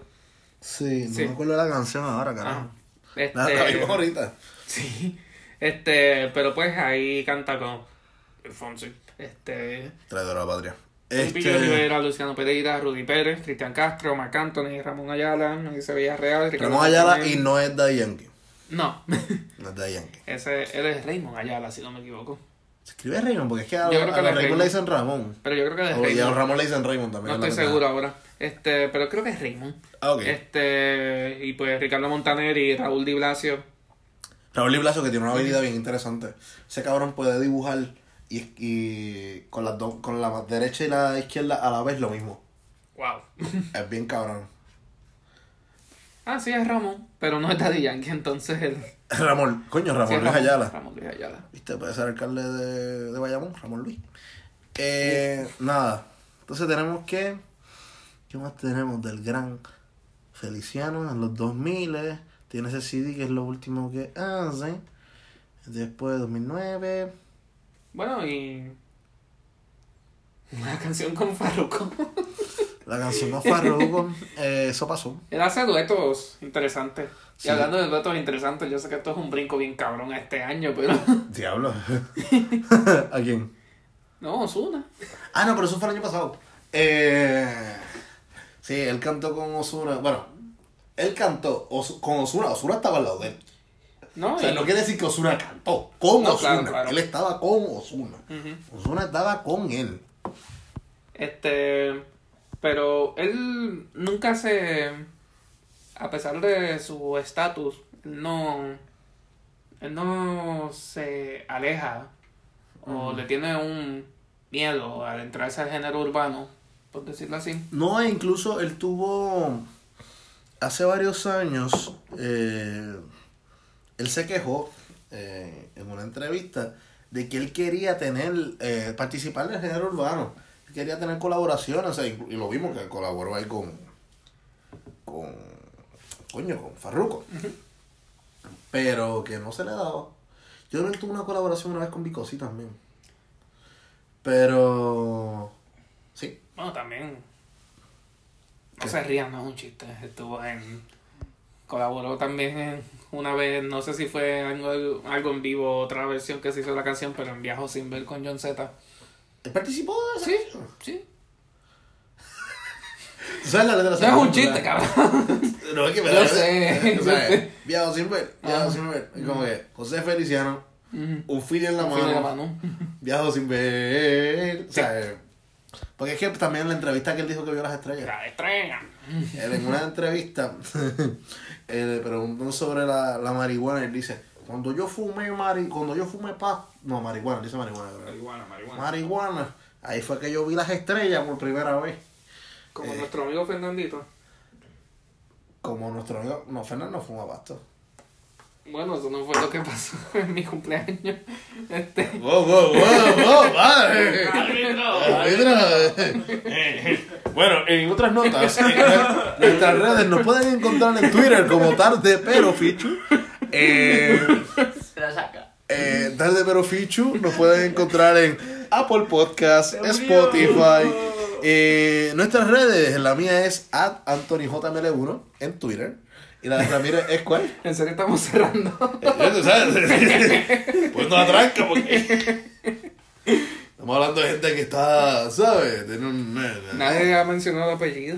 Sí, no Sí. me acuerdo de la canción ahora, carajo. Este, la ahorita. sí. Este, pero pues ahí canta con Fonsi. Este, Traidor a la patria. Este- Rivera, Luciano Pereira, Rudy Pérez, Cristian Castro, Marc Anthony, Ramón Ayala, Villarreal, Ricardo Ramón Ayala Martínez. y no es Daddy Yankee. No, No es Daddy Yankee. ese él es Raymond Ayala, si no me equivoco. Se escribe Raymond porque es que a, Yo creo que Raymond le Raymond. dicen Ramón. Pero yo creo que es O- y a los Raymond. Ramón le dicen Raymond también. No es estoy seguro ahora. Este, pero creo que es Raymond. Ah, ok. Este, y pues Ricardo Montaner y Raúl Di Blasio. Raúl Blasio que tiene una habilidad bien interesante. Ese cabrón puede dibujar y, y con las dos, con la derecha y la izquierda a la vez lo mismo. Wow. <laughs> Es bien cabrón. Ah, sí, es Ramón, pero no es Daddy Yankee, entonces él. Ramón, coño, Ramón sí, Luis Ayala. Ramón Luis Ayala. ¿Viste? Puede ser alcalde de, de Bayamón, Ramón Luis. Eh, nada. Entonces tenemos que. ¿Qué más tenemos del gran Feliciano en los 2000? Tiene ese CD que es lo último que hace. Después de 2009. Bueno, y. Una canción con Farruko. La canción con Farruko. eh, eso pasó. Él hace duetos interesantes. Sí. Y hablando de duetos interesantes, yo sé que esto es un brinco bien cabrón a este año, pero. <laughs> Diablo. ¿A quién? No, Osuna. Ah, no, pero eso fue el año pasado. Eh, sí, él cantó con Osuna. Bueno, él cantó con Osuna. Osuna estaba al lado de él. No, O sea, y- no quiere decir que Osuna cantó con No, Osuna. claro, claro. Él estaba con Osuna. Ujú. Osuna estaba con él. Este. Pero él nunca se. A pesar de su estatus, él no. Él no se aleja o le tiene un miedo al entrarse al género urbano, por decirlo así. No, e incluso él tuvo. Hace varios años. eh, él se quejó eh, en una entrevista de que él quería tener. eh, participar del género urbano. Él quería tener colaboraciones. o sea, y lo vimos que colaboró ahí con. con. coño, con Farruko. Pero que no se le daba. Yo creo que él tuvo una colaboración una vez con Bicosí también. Pero. Sí. Bueno, también. No ¿Qué? se rían, no es un chiste. Estuvo en. Colaboró también en una vez, no sé si fue algo, algo en vivo, otra versión que se hizo de la canción, pero en Viajo sin ver con John Z. ¿Él participó de esa Sí, canción? sí. ¿Tú <laughs> ¿Sabes la letra? No es un chiste, cabrón. <laughs> No es que me Yo sé, <laughs> yo sé. Viajo sin ver, viajo sin ver. Y como que José Feliciano, Ujú. un fili en la Un mano, en la mano. viajo sin ver. O sea, eh, porque es que también en la entrevista que él dijo que vio las estrellas. La estrella. Él en una entrevista <laughs> eh, le preguntan sobre la, la marihuana y él dice, cuando yo fumé mari, cuando yo fumé pa, no marihuana, dice marihuana. Marihuana, marihuana. marihuana, ahí fue que yo vi las estrellas por primera vez. Como Eh. nuestro amigo Fernandito. Como nuestro amigo, no, Fernando no fuma pasto. Bueno, eso no fue lo que pasó <laughs> en mi cumpleaños. Este. Wow, wow, wow, wow, madre. <laughs> Bueno, en otras notas, en <laughs> nuestras redes nos pueden encontrar en Twitter como Tarde Pero Fichu. Eh, Se la saca. eh, Tarde Pero Fichu nos pueden encontrar en Apple Podcast, Spotify. Eh, nuestras redes, la mía es at AnthonyJML1 en Twitter. Y la de Ramírez es cuál? <laughs> En serio estamos cerrando. <laughs> Pues no atranca porque. Estamos hablando de gente que está, ¿sabes? Tiene un. Nadie ha mencionado el apellido.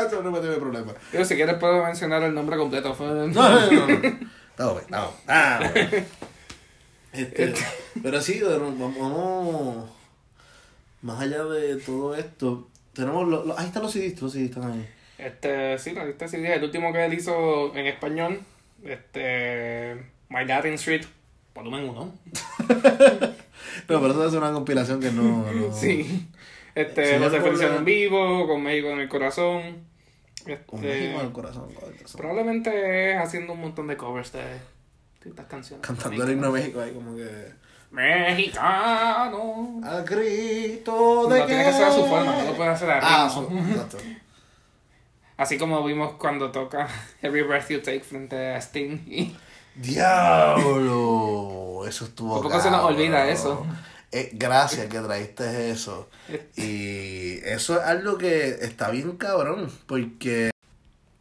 Eso no me tiene problema. Pero si quieres puedo mencionar el nombre completo. No, no, no. no. <laughs> Estamos. Ah, bueno. Este, pero sí, vamos- Más allá de todo esto, tenemos. Los, los- ahí están los CDs, los CDs están ahí. Este, sí, la lista CD, el último que él hizo en español, este, My Latin Street, volumen 1. No, <laughs> pero eso es una compilación que no. no <laughs> Sí. Este, Feliciano recuerdo- en vivo, con México en el corazón. Con Este, México en el corazón, probablemente es haciendo un montón de covers de, de estas canciones. Cantando el himno México ahí como que. Mexicano. Al grito de No, tiene que ser a su forma, no lo puede hacer a Ah, ritmo. su- exacto. <laughs> Así como vimos cuando toca <laughs> Every Breath You Take frente a Sting. Y Diablo, eso estuvo. Poco se nos olvida eso. Eh, gracias que traíste eso. Y eso es algo que está bien cabrón. Porque.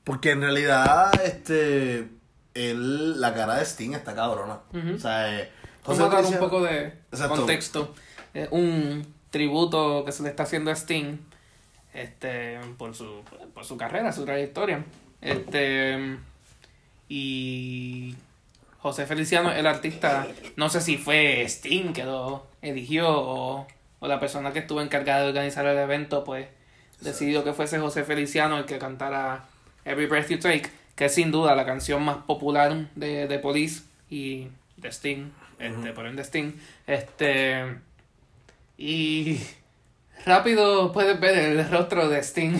Porque en realidad, este. Él, la cara de Sting está cabrona. O sea, eh, Vamos a dar un poco de Exacto. contexto. Es un tributo que se le está haciendo a Sting este, por, su, por su carrera, su trayectoria. Este, y José Feliciano, el artista, no sé si fue Sting que lo eligió o, o la persona que estuvo encargada de organizar el evento, pues decidió que fuese José Feliciano el que cantara Every Breath You Take, que es sin duda la canción más popular de, de Police y de Sting, este, por ende Sting. Este, y rápido puedes ver el rostro de Sting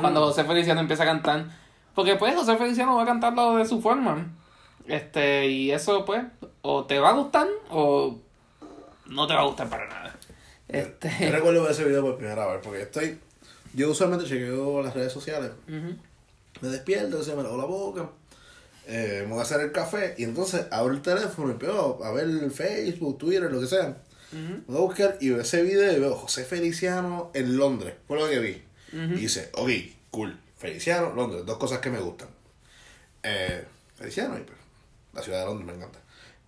cuando José Feliciano empieza a cantar. Porque pues José Feliciano va a cantarlo de su forma. Este, y eso pues, o te va a gustar o no te va a gustar para nada. Yo Este. recuerdo ver ese video por primera vez, porque estoy... Yo usualmente chequeo las redes sociales, Ujú, me despierto, se me lavo la boca, eh, me voy a hacer el café, y entonces abro el teléfono y empiezo a ver el Facebook, Twitter, lo que sea. ujú, Me voy a buscar y veo ese video y veo José Feliciano en Londres, fue lo que vi. ujú. Y dice, ok, cool, Feliciano, Londres, dos cosas que me gustan. Eh, Feliciano y pues, la ciudad de Londres me encanta.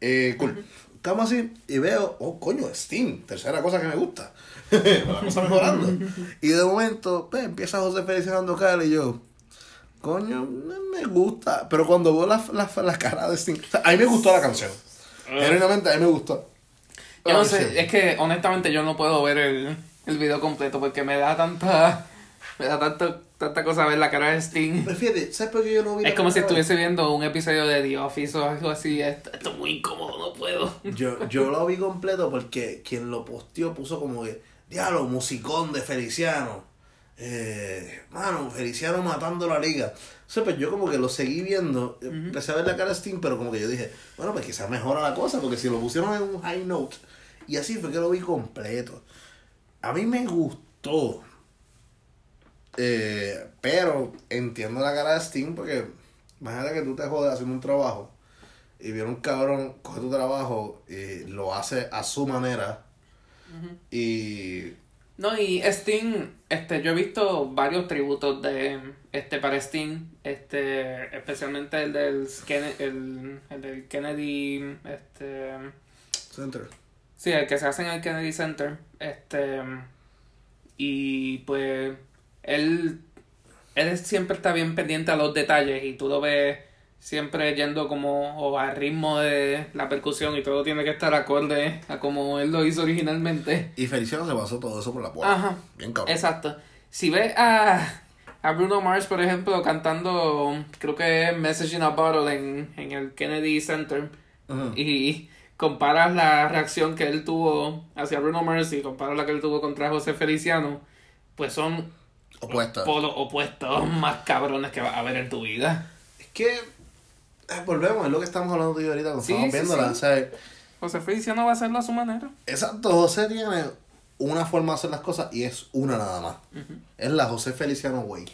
Eh, cool. Cama así y veo, oh coño, Steam, tercera cosa que me gusta. <laughs> la cosa mejorando. <laughs> y de momento, pues, empieza José Feliciano a tocar y yo, coño, me me gusta. Pero cuando veo la, la, la cara de Steam, o sea, a mí me gustó la canción. Genuinamente, a mí me gustó. Yo no Ah, sé, es que honestamente yo no puedo ver el, el video completo porque me da tanta. Me da tanto, tanta cosa ver la cara de Sting. Pero fíjate, ¿sabes por qué yo lo vi? Es como si estuviese viendo un episodio de The Office o algo así. Esto, esto es muy incómodo, no puedo. Yo, yo lo vi completo porque quien lo posteó puso como que, diablo, musicón de Feliciano. Eh, mano, Feliciano matando la liga. O sea, pues yo como que lo seguí viendo, empecé a ver la cara de Steam, pero como que yo dije, bueno, pues quizás mejora la cosa, porque si lo pusieron en un high note, y así fue que lo vi completo. A mí me gustó. Eh, pero entiendo la cara de Steam porque imagínate que tú te jodes haciendo un trabajo y viene un cabrón, coge tu trabajo y lo hace a su manera. Y. No, y Sting, este, yo he visto varios tributos de este para Sting, este, especialmente el del el, el del Kennedy, este, Center. sí, el que se hace en el Kennedy Center, este, y pues él, él siempre está bien pendiente a los detalles y tú lo ves siempre yendo como o al ritmo de la percusión y todo tiene que estar acorde a como él lo hizo originalmente. Y Feliciano se pasó todo eso por la puerta. Ajá. Bien cabrón. Exacto. Si ves a, a Bruno Mars, por ejemplo, cantando, creo que es Message in a Bottle en, en el Kennedy Center, y comparas la reacción que él tuvo hacia Bruno Mars y comparas la que él tuvo contra José Feliciano, pues son Opuesta. polos opuestos más cabrones que vas a ver en tu vida. Es que. Eh, volvemos, es lo que estamos hablando tú y yo ahorita cuando Sí, estamos sí, viéndola. sí. o sea, José Feliciano va a hacerlo a su manera. exacto, José tiene una forma de hacer las cosas y es una nada más. Es la José Feliciano Way.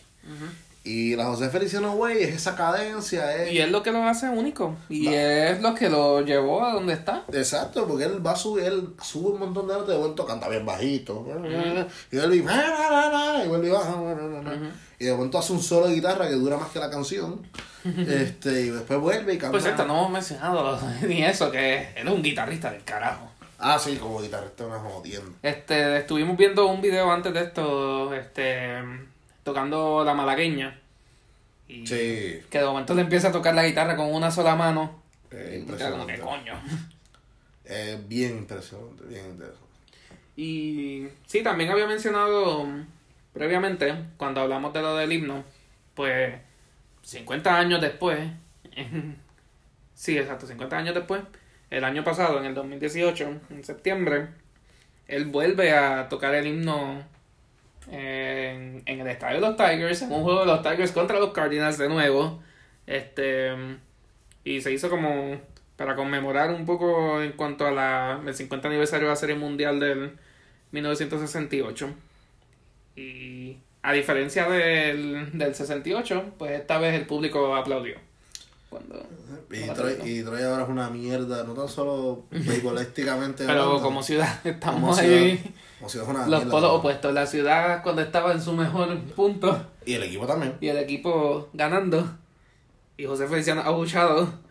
Y la José Feliciano Way es esa cadencia, es... Y es lo que lo hace único. Y es lo que lo llevó a donde está. Exacto, porque él va a subir, él sube un montón de notas de momento canta bien bajito. Y vuelve y, y vuelve y baja. Y de momento hace un solo de guitarra que dura más que la canción. este, y después vuelve y canta. Por cierto, no hemos mencionado <laughs> ni eso, que él es un guitarrista del carajo. Ah, sí, como guitarrista una jodienda. Este, estuvimos viendo un video antes de esto, este, tocando la malagueña. Y Sí. Que de momento le empieza a tocar la guitarra con una sola mano. Eh, Y queda como impresionante. que coño. <laughs> Eh, bien impresionante, bien interesante. Y sí, también había mencionado previamente, cuando hablamos de lo del himno, pues 50 años después, <laughs> sí, exacto, 50 años después, el año pasado, en el 2018, en septiembre, él vuelve a tocar el himno en, en el estadio de los Tigers, en un juego de los Tigers contra los Cardinals de nuevo. Este, y se hizo como para conmemorar un poco en cuanto a la, el 50 aniversario de la Serie Mundial del 1968. Y a diferencia del, del 68, pues esta vez el público aplaudió. Cuando, Y Troy, y Troy ahora es una mierda, no tan solo <laughs> beisbolísticamente Pero como ciudad <laughs> como estamos ciudad, como ciudad es una Los polos opuestos. La ciudad cuando estaba en su mejor punto Y el equipo también. y el equipo ganando. Y José Feliciano abuchado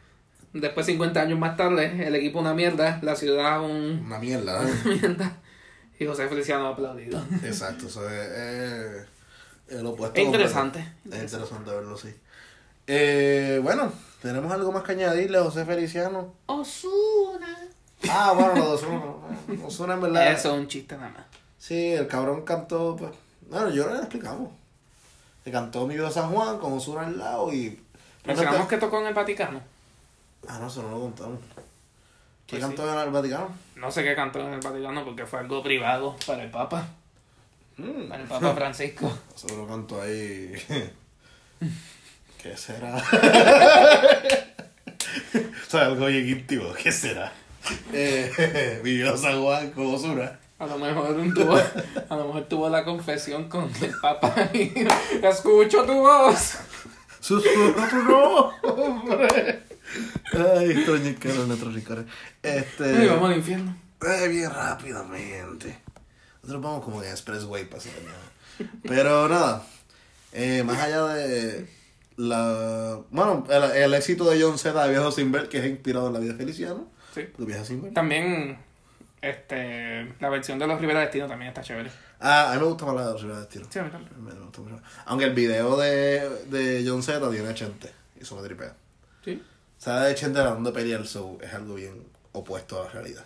Después, 50 años más tarde, el equipo una mierda, la ciudad un Una mierda. <laughs> ¿eh? mierda. Y José Feliciano aplaudido. Exacto, eso es eh, el opuesto. Es interesante. Es interesante verlo, sí. Eh, bueno, ¿tenemos algo más que añadirle a José Feliciano? Osuna. Ah, bueno, lo de Ozuna. Ozuna en verdad. Eso es un chiste nada más. Sí, el cabrón cantó, pues. Bueno, yo lo explicamos. Le cantó Mi Vida San Juan con Ozuna al lado y. Mencionamos que tocó en el Vaticano. Ah, no, eso no lo contamos. ¿Qué Pues cantó en el Vaticano? No sé qué cantó en el Vaticano porque fue algo privado para el Papa. Mm, Para el Papa <laughs> Francisco. Eso lo canto ahí. <laughs> ¿Qué será? <laughs> o sea, algo bien íntimo. ¿Qué será? Eh, <laughs> Mi Vida San Juan con Ozuna. A lo mejor tuvo, a lo mejor tuvo la confesión con el Papa y <laughs> escucho tu voz. Susurra tu nombre. Ay, extraño nuestros ricores. Este. Vamos al infierno. Eh, bien rápidamente. Nosotros vamos como en Expressway para mañana. Pero nada, eh, más allá de la. Bueno, el, el éxito de John Z de Viejo Sin Ver, que es inspirado en la vida de Feliciano. Sí. También este, la versión de los Rivera Destino también está chévere. Ah, a mí me gusta más la de Rivera Destino. Sí, a mí también. Me me gusta mucho. Aunque el video de, de John Z tiene Chente. Y eso me tripea. Sí. O sea, de Chente hablando de pelear, so es algo bien opuesto a la realidad.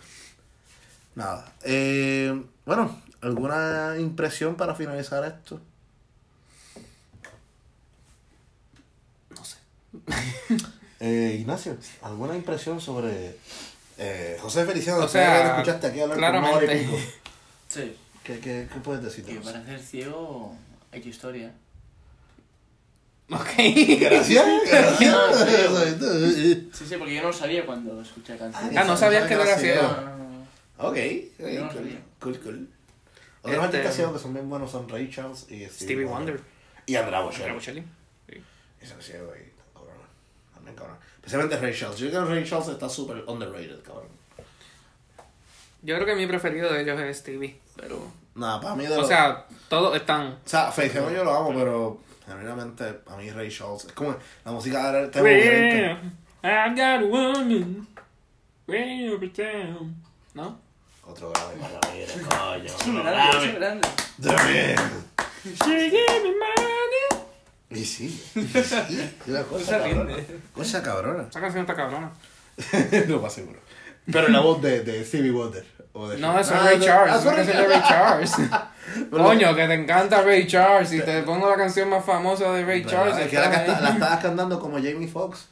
Nada. Eh, bueno, ¿alguna impresión para finalizar esto? No sé. <laughs> Eh, Ignacio, ¿alguna impresión sobre eh, José Feliciano? O sea, que lo escuchaste aquí hablar por una hora y claramente. pico? <laughs> Sí. ¿Qué, qué, qué puedes decir? de Que para ser ciego hay historia. Ok. Gracias. <laughs> No, Gracias. <laughs> Sí, sí, porque yo no lo sabía cuando escuché la canción. Ah, no sabías que era ciego. No, no, no. Ok, no cool, sabía. cool, cool. Otros Este- artistas ciegos que son bien buenos son Ray Charles y Stevie Wonder. Y Andrea Andrea Bocelli. Bocelli. Sí. Ese es ciego ahí, cabrón. Especialmente Ray Charles. Yo creo que Ray Charles está súper underrated, cabrón. Yo creo que mi preferido de ellos es Stevie, pero... Nada, para mí de O los- sea, todos están... O sea, Feliciano yo lo amo, pero genuinamente a mí Ray Charles es como la música de tengo diferente. I've got a woman way over town. ¿No? Otro grave para la vida, coño. <laughs> Es un grande, es un grande. También. She gave me money. <laughs> Y sí, y sí. Una cosa Cosa cabrona. rinde. Cosa cabrona. Esa canción está cabrona. <laughs> no más seguro. Pero la voz de, de Stevie Wonder. o de- No, eso es Ray Charles. ah, Es una sorry. canción de Ray Charles. <laughs> Coño, que te encanta Ray Charles y te pongo la canción más famosa de Ray. Charles. Es que la estabas cantando como Jamie Foxx.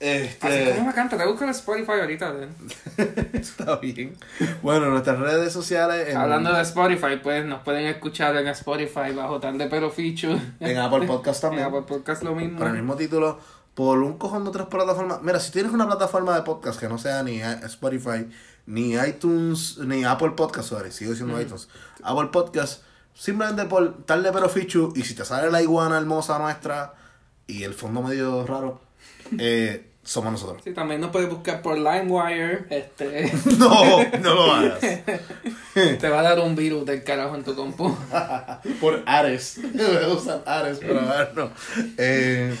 Este, Así como la canta, te busco el Spotify ahorita. de- <laughs> Está bien. Bueno, nuestras redes sociales. En, Hablando de Spotify, pues nos pueden escuchar en Spotify bajo tal de pero feature. En Apple <laughs> Podcast también. En Apple Podcast lo mismo. Por el mismo título. Por un cojón de otras plataformas. Mira, si tienes una plataforma de podcast que no sea ni Spotify, ni iTunes, ni Apple Podcast, sorry, sigo diciendo iTunes. Apple Podcast, simplemente por darle pero feature. Y si te sale la iguana hermosa nuestra y el fondo medio raro, <laughs> eh, somos nosotros. Sí, también nos puedes buscar por LimeWire. Este, <laughs> No, no <laughs> lo hagas. te va a dar un virus del carajo en tu compu. <laughs> Por Ares. Usan Ares para vernos. Eh,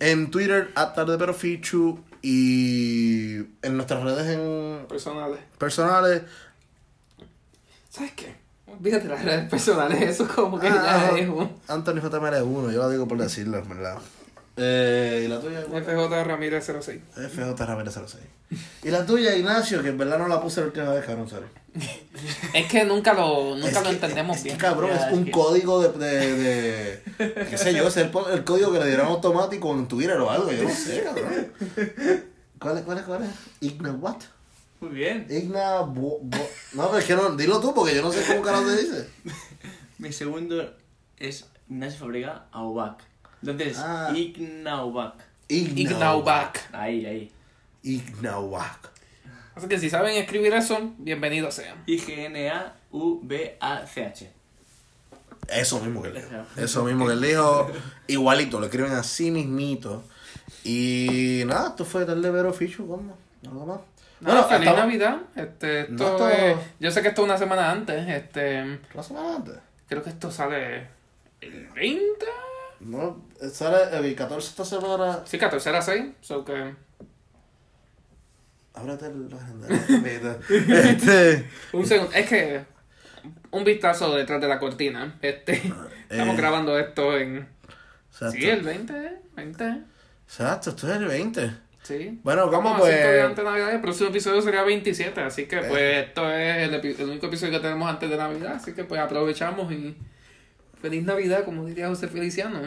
en Twitter, at tarde pero feature. Y en nuestras redes en Personales. personales. ¿Sabes qué? Olvídate las redes personales. Eso como que Ah, ya es un... Anthony JML 1, yo lo digo por decirlo, en verdad. Eh, y la tuya, FJ Ramírez 06. FJ Ramírez 06. Y la tuya, Ignacio, que en verdad no la puse la última vez, cabrón, sorry. Es que nunca lo, nunca Es lo que- entendemos es que, bien. cabrón, Ya, es un que- código de, de, de- qué sé yo, es el, código que le dieron automático en Twitter o algo, yo no sé, cabrón. ¿Cuál es, cuál es, cuál es? Igna what? Muy bien. Igna bo, bo- No, pero es que no, dilo tú, porque yo no sé cómo carajo se dice. Mi segundo es Ignacio Fabrega Aubac. Entonces, Ah. Ignaubac. Ignaubac. Ahí, ahí. Ignaubac. Así que si saben escribir eso, bienvenidos sean. I-G-N-A-U-B-A-C-H. Eso mismo que dijo. Eso mismo que dijo. Igualito, lo escriben así mismito. Y nada, esto fue Tarde Vero Fichu, ¿cómo? Nada más. Bueno, feliz estamos- Navidad. Este, esto No, esto- es- yo sé que esto es una semana antes. Este, La semana antes. creo que esto sale el 20. No, sale el 14 esta semana. Sí, 14 a 6. So que Ábrate los agendales. <laughs> este. Un segundo, es que un vistazo detrás de la cortina. Este, estamos Eh. grabando esto en. Exacto. Sí, el 20, 20. Exacto, esto es el 20. Sí. Bueno, ¿cómo Vamos a pues? todavía antes de Navidad. El próximo episodio sería 27. Así que, pues, esto es el, el único episodio que tenemos antes de Navidad. Así que, pues, aprovechamos y. Feliz Navidad, como diría José Feliciano.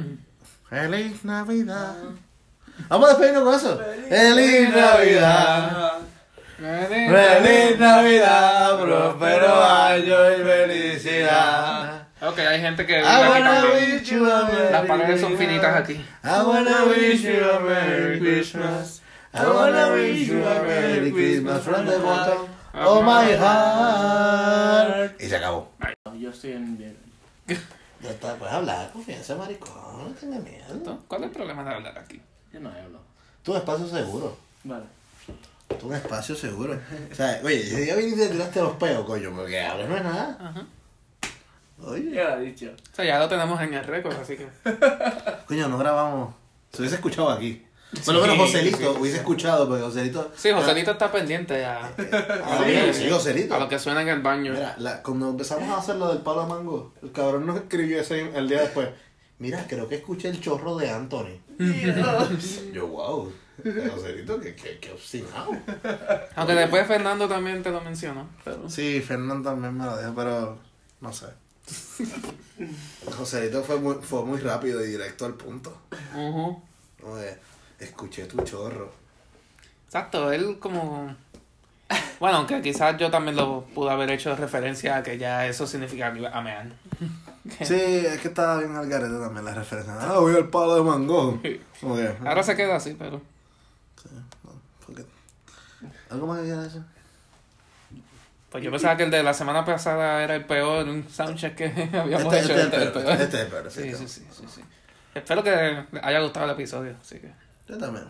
Feliz Navidad. Vamos a despedirnos con eso. Feliz Navidad. Feliz Navidad, próspero año y felicidad. Ok, hay gente que. I vive aquí wanna también. wish you a Merry Las paredes son finitas aquí. I wanna wish you a Merry Christmas. I wanna wish you a Merry Christmas from the bottom of my heart. Y se acabó. Yo estoy en bien. Ya está, puedes hablar, confianza, maricón, no tengas miedo. ¿Cuál es el problema de hablar aquí? Yo no hablo. Tu espacio seguro. Vale. Tu espacio seguro. O sea, oye, ese día viniste y te tiraste los peos, coño, porque hablas no es nada. Ajá. Oye. Ya lo he dicho. O sea, ya lo tenemos en el récord, así que. <laughs> Coño, no grabamos. Se hubiese escuchado aquí. Por lo menos Sí, Joselito sí, hubiese escuchado, porque Joselito. Sí, Joselito está pendiente a, a, lo Sí, que, sí, Joselito. a lo que suena en el baño. Mira, la- cuando empezamos a hacer lo del palo de mango, el cabrón nos escribió ese el día después. Mira, creo que escuché el chorro de Anthony. Yo, wow. Joselito, qué, qué, qué obstinado. Aunque después Fernando también te lo mencionó. Pero... Sí, Fernando también me lo dijo, pero no sé. <laughs> Joselito fue muy, fue muy rápido y directo al punto. De, escuché tu chorro. Exacto, él como... Bueno, aunque quizás yo también lo pude haber hecho referencia a que ya eso significa amean. <laughs> Sí, es que estaba bien al garete también la referencia. Ah, voy al palo de mango. Como que, Ahora se queda así, pero... porque- ¿Algo más que quieras decir? Pues yo pensaba que el de la semana pasada era el peor soundcheck que <laughs> habíamos Este, hecho. este es el Este es el peor. Este es el peor. Sí, sí, sí, sí, sí. Espero que les haya gustado el episodio, así que... Yo también.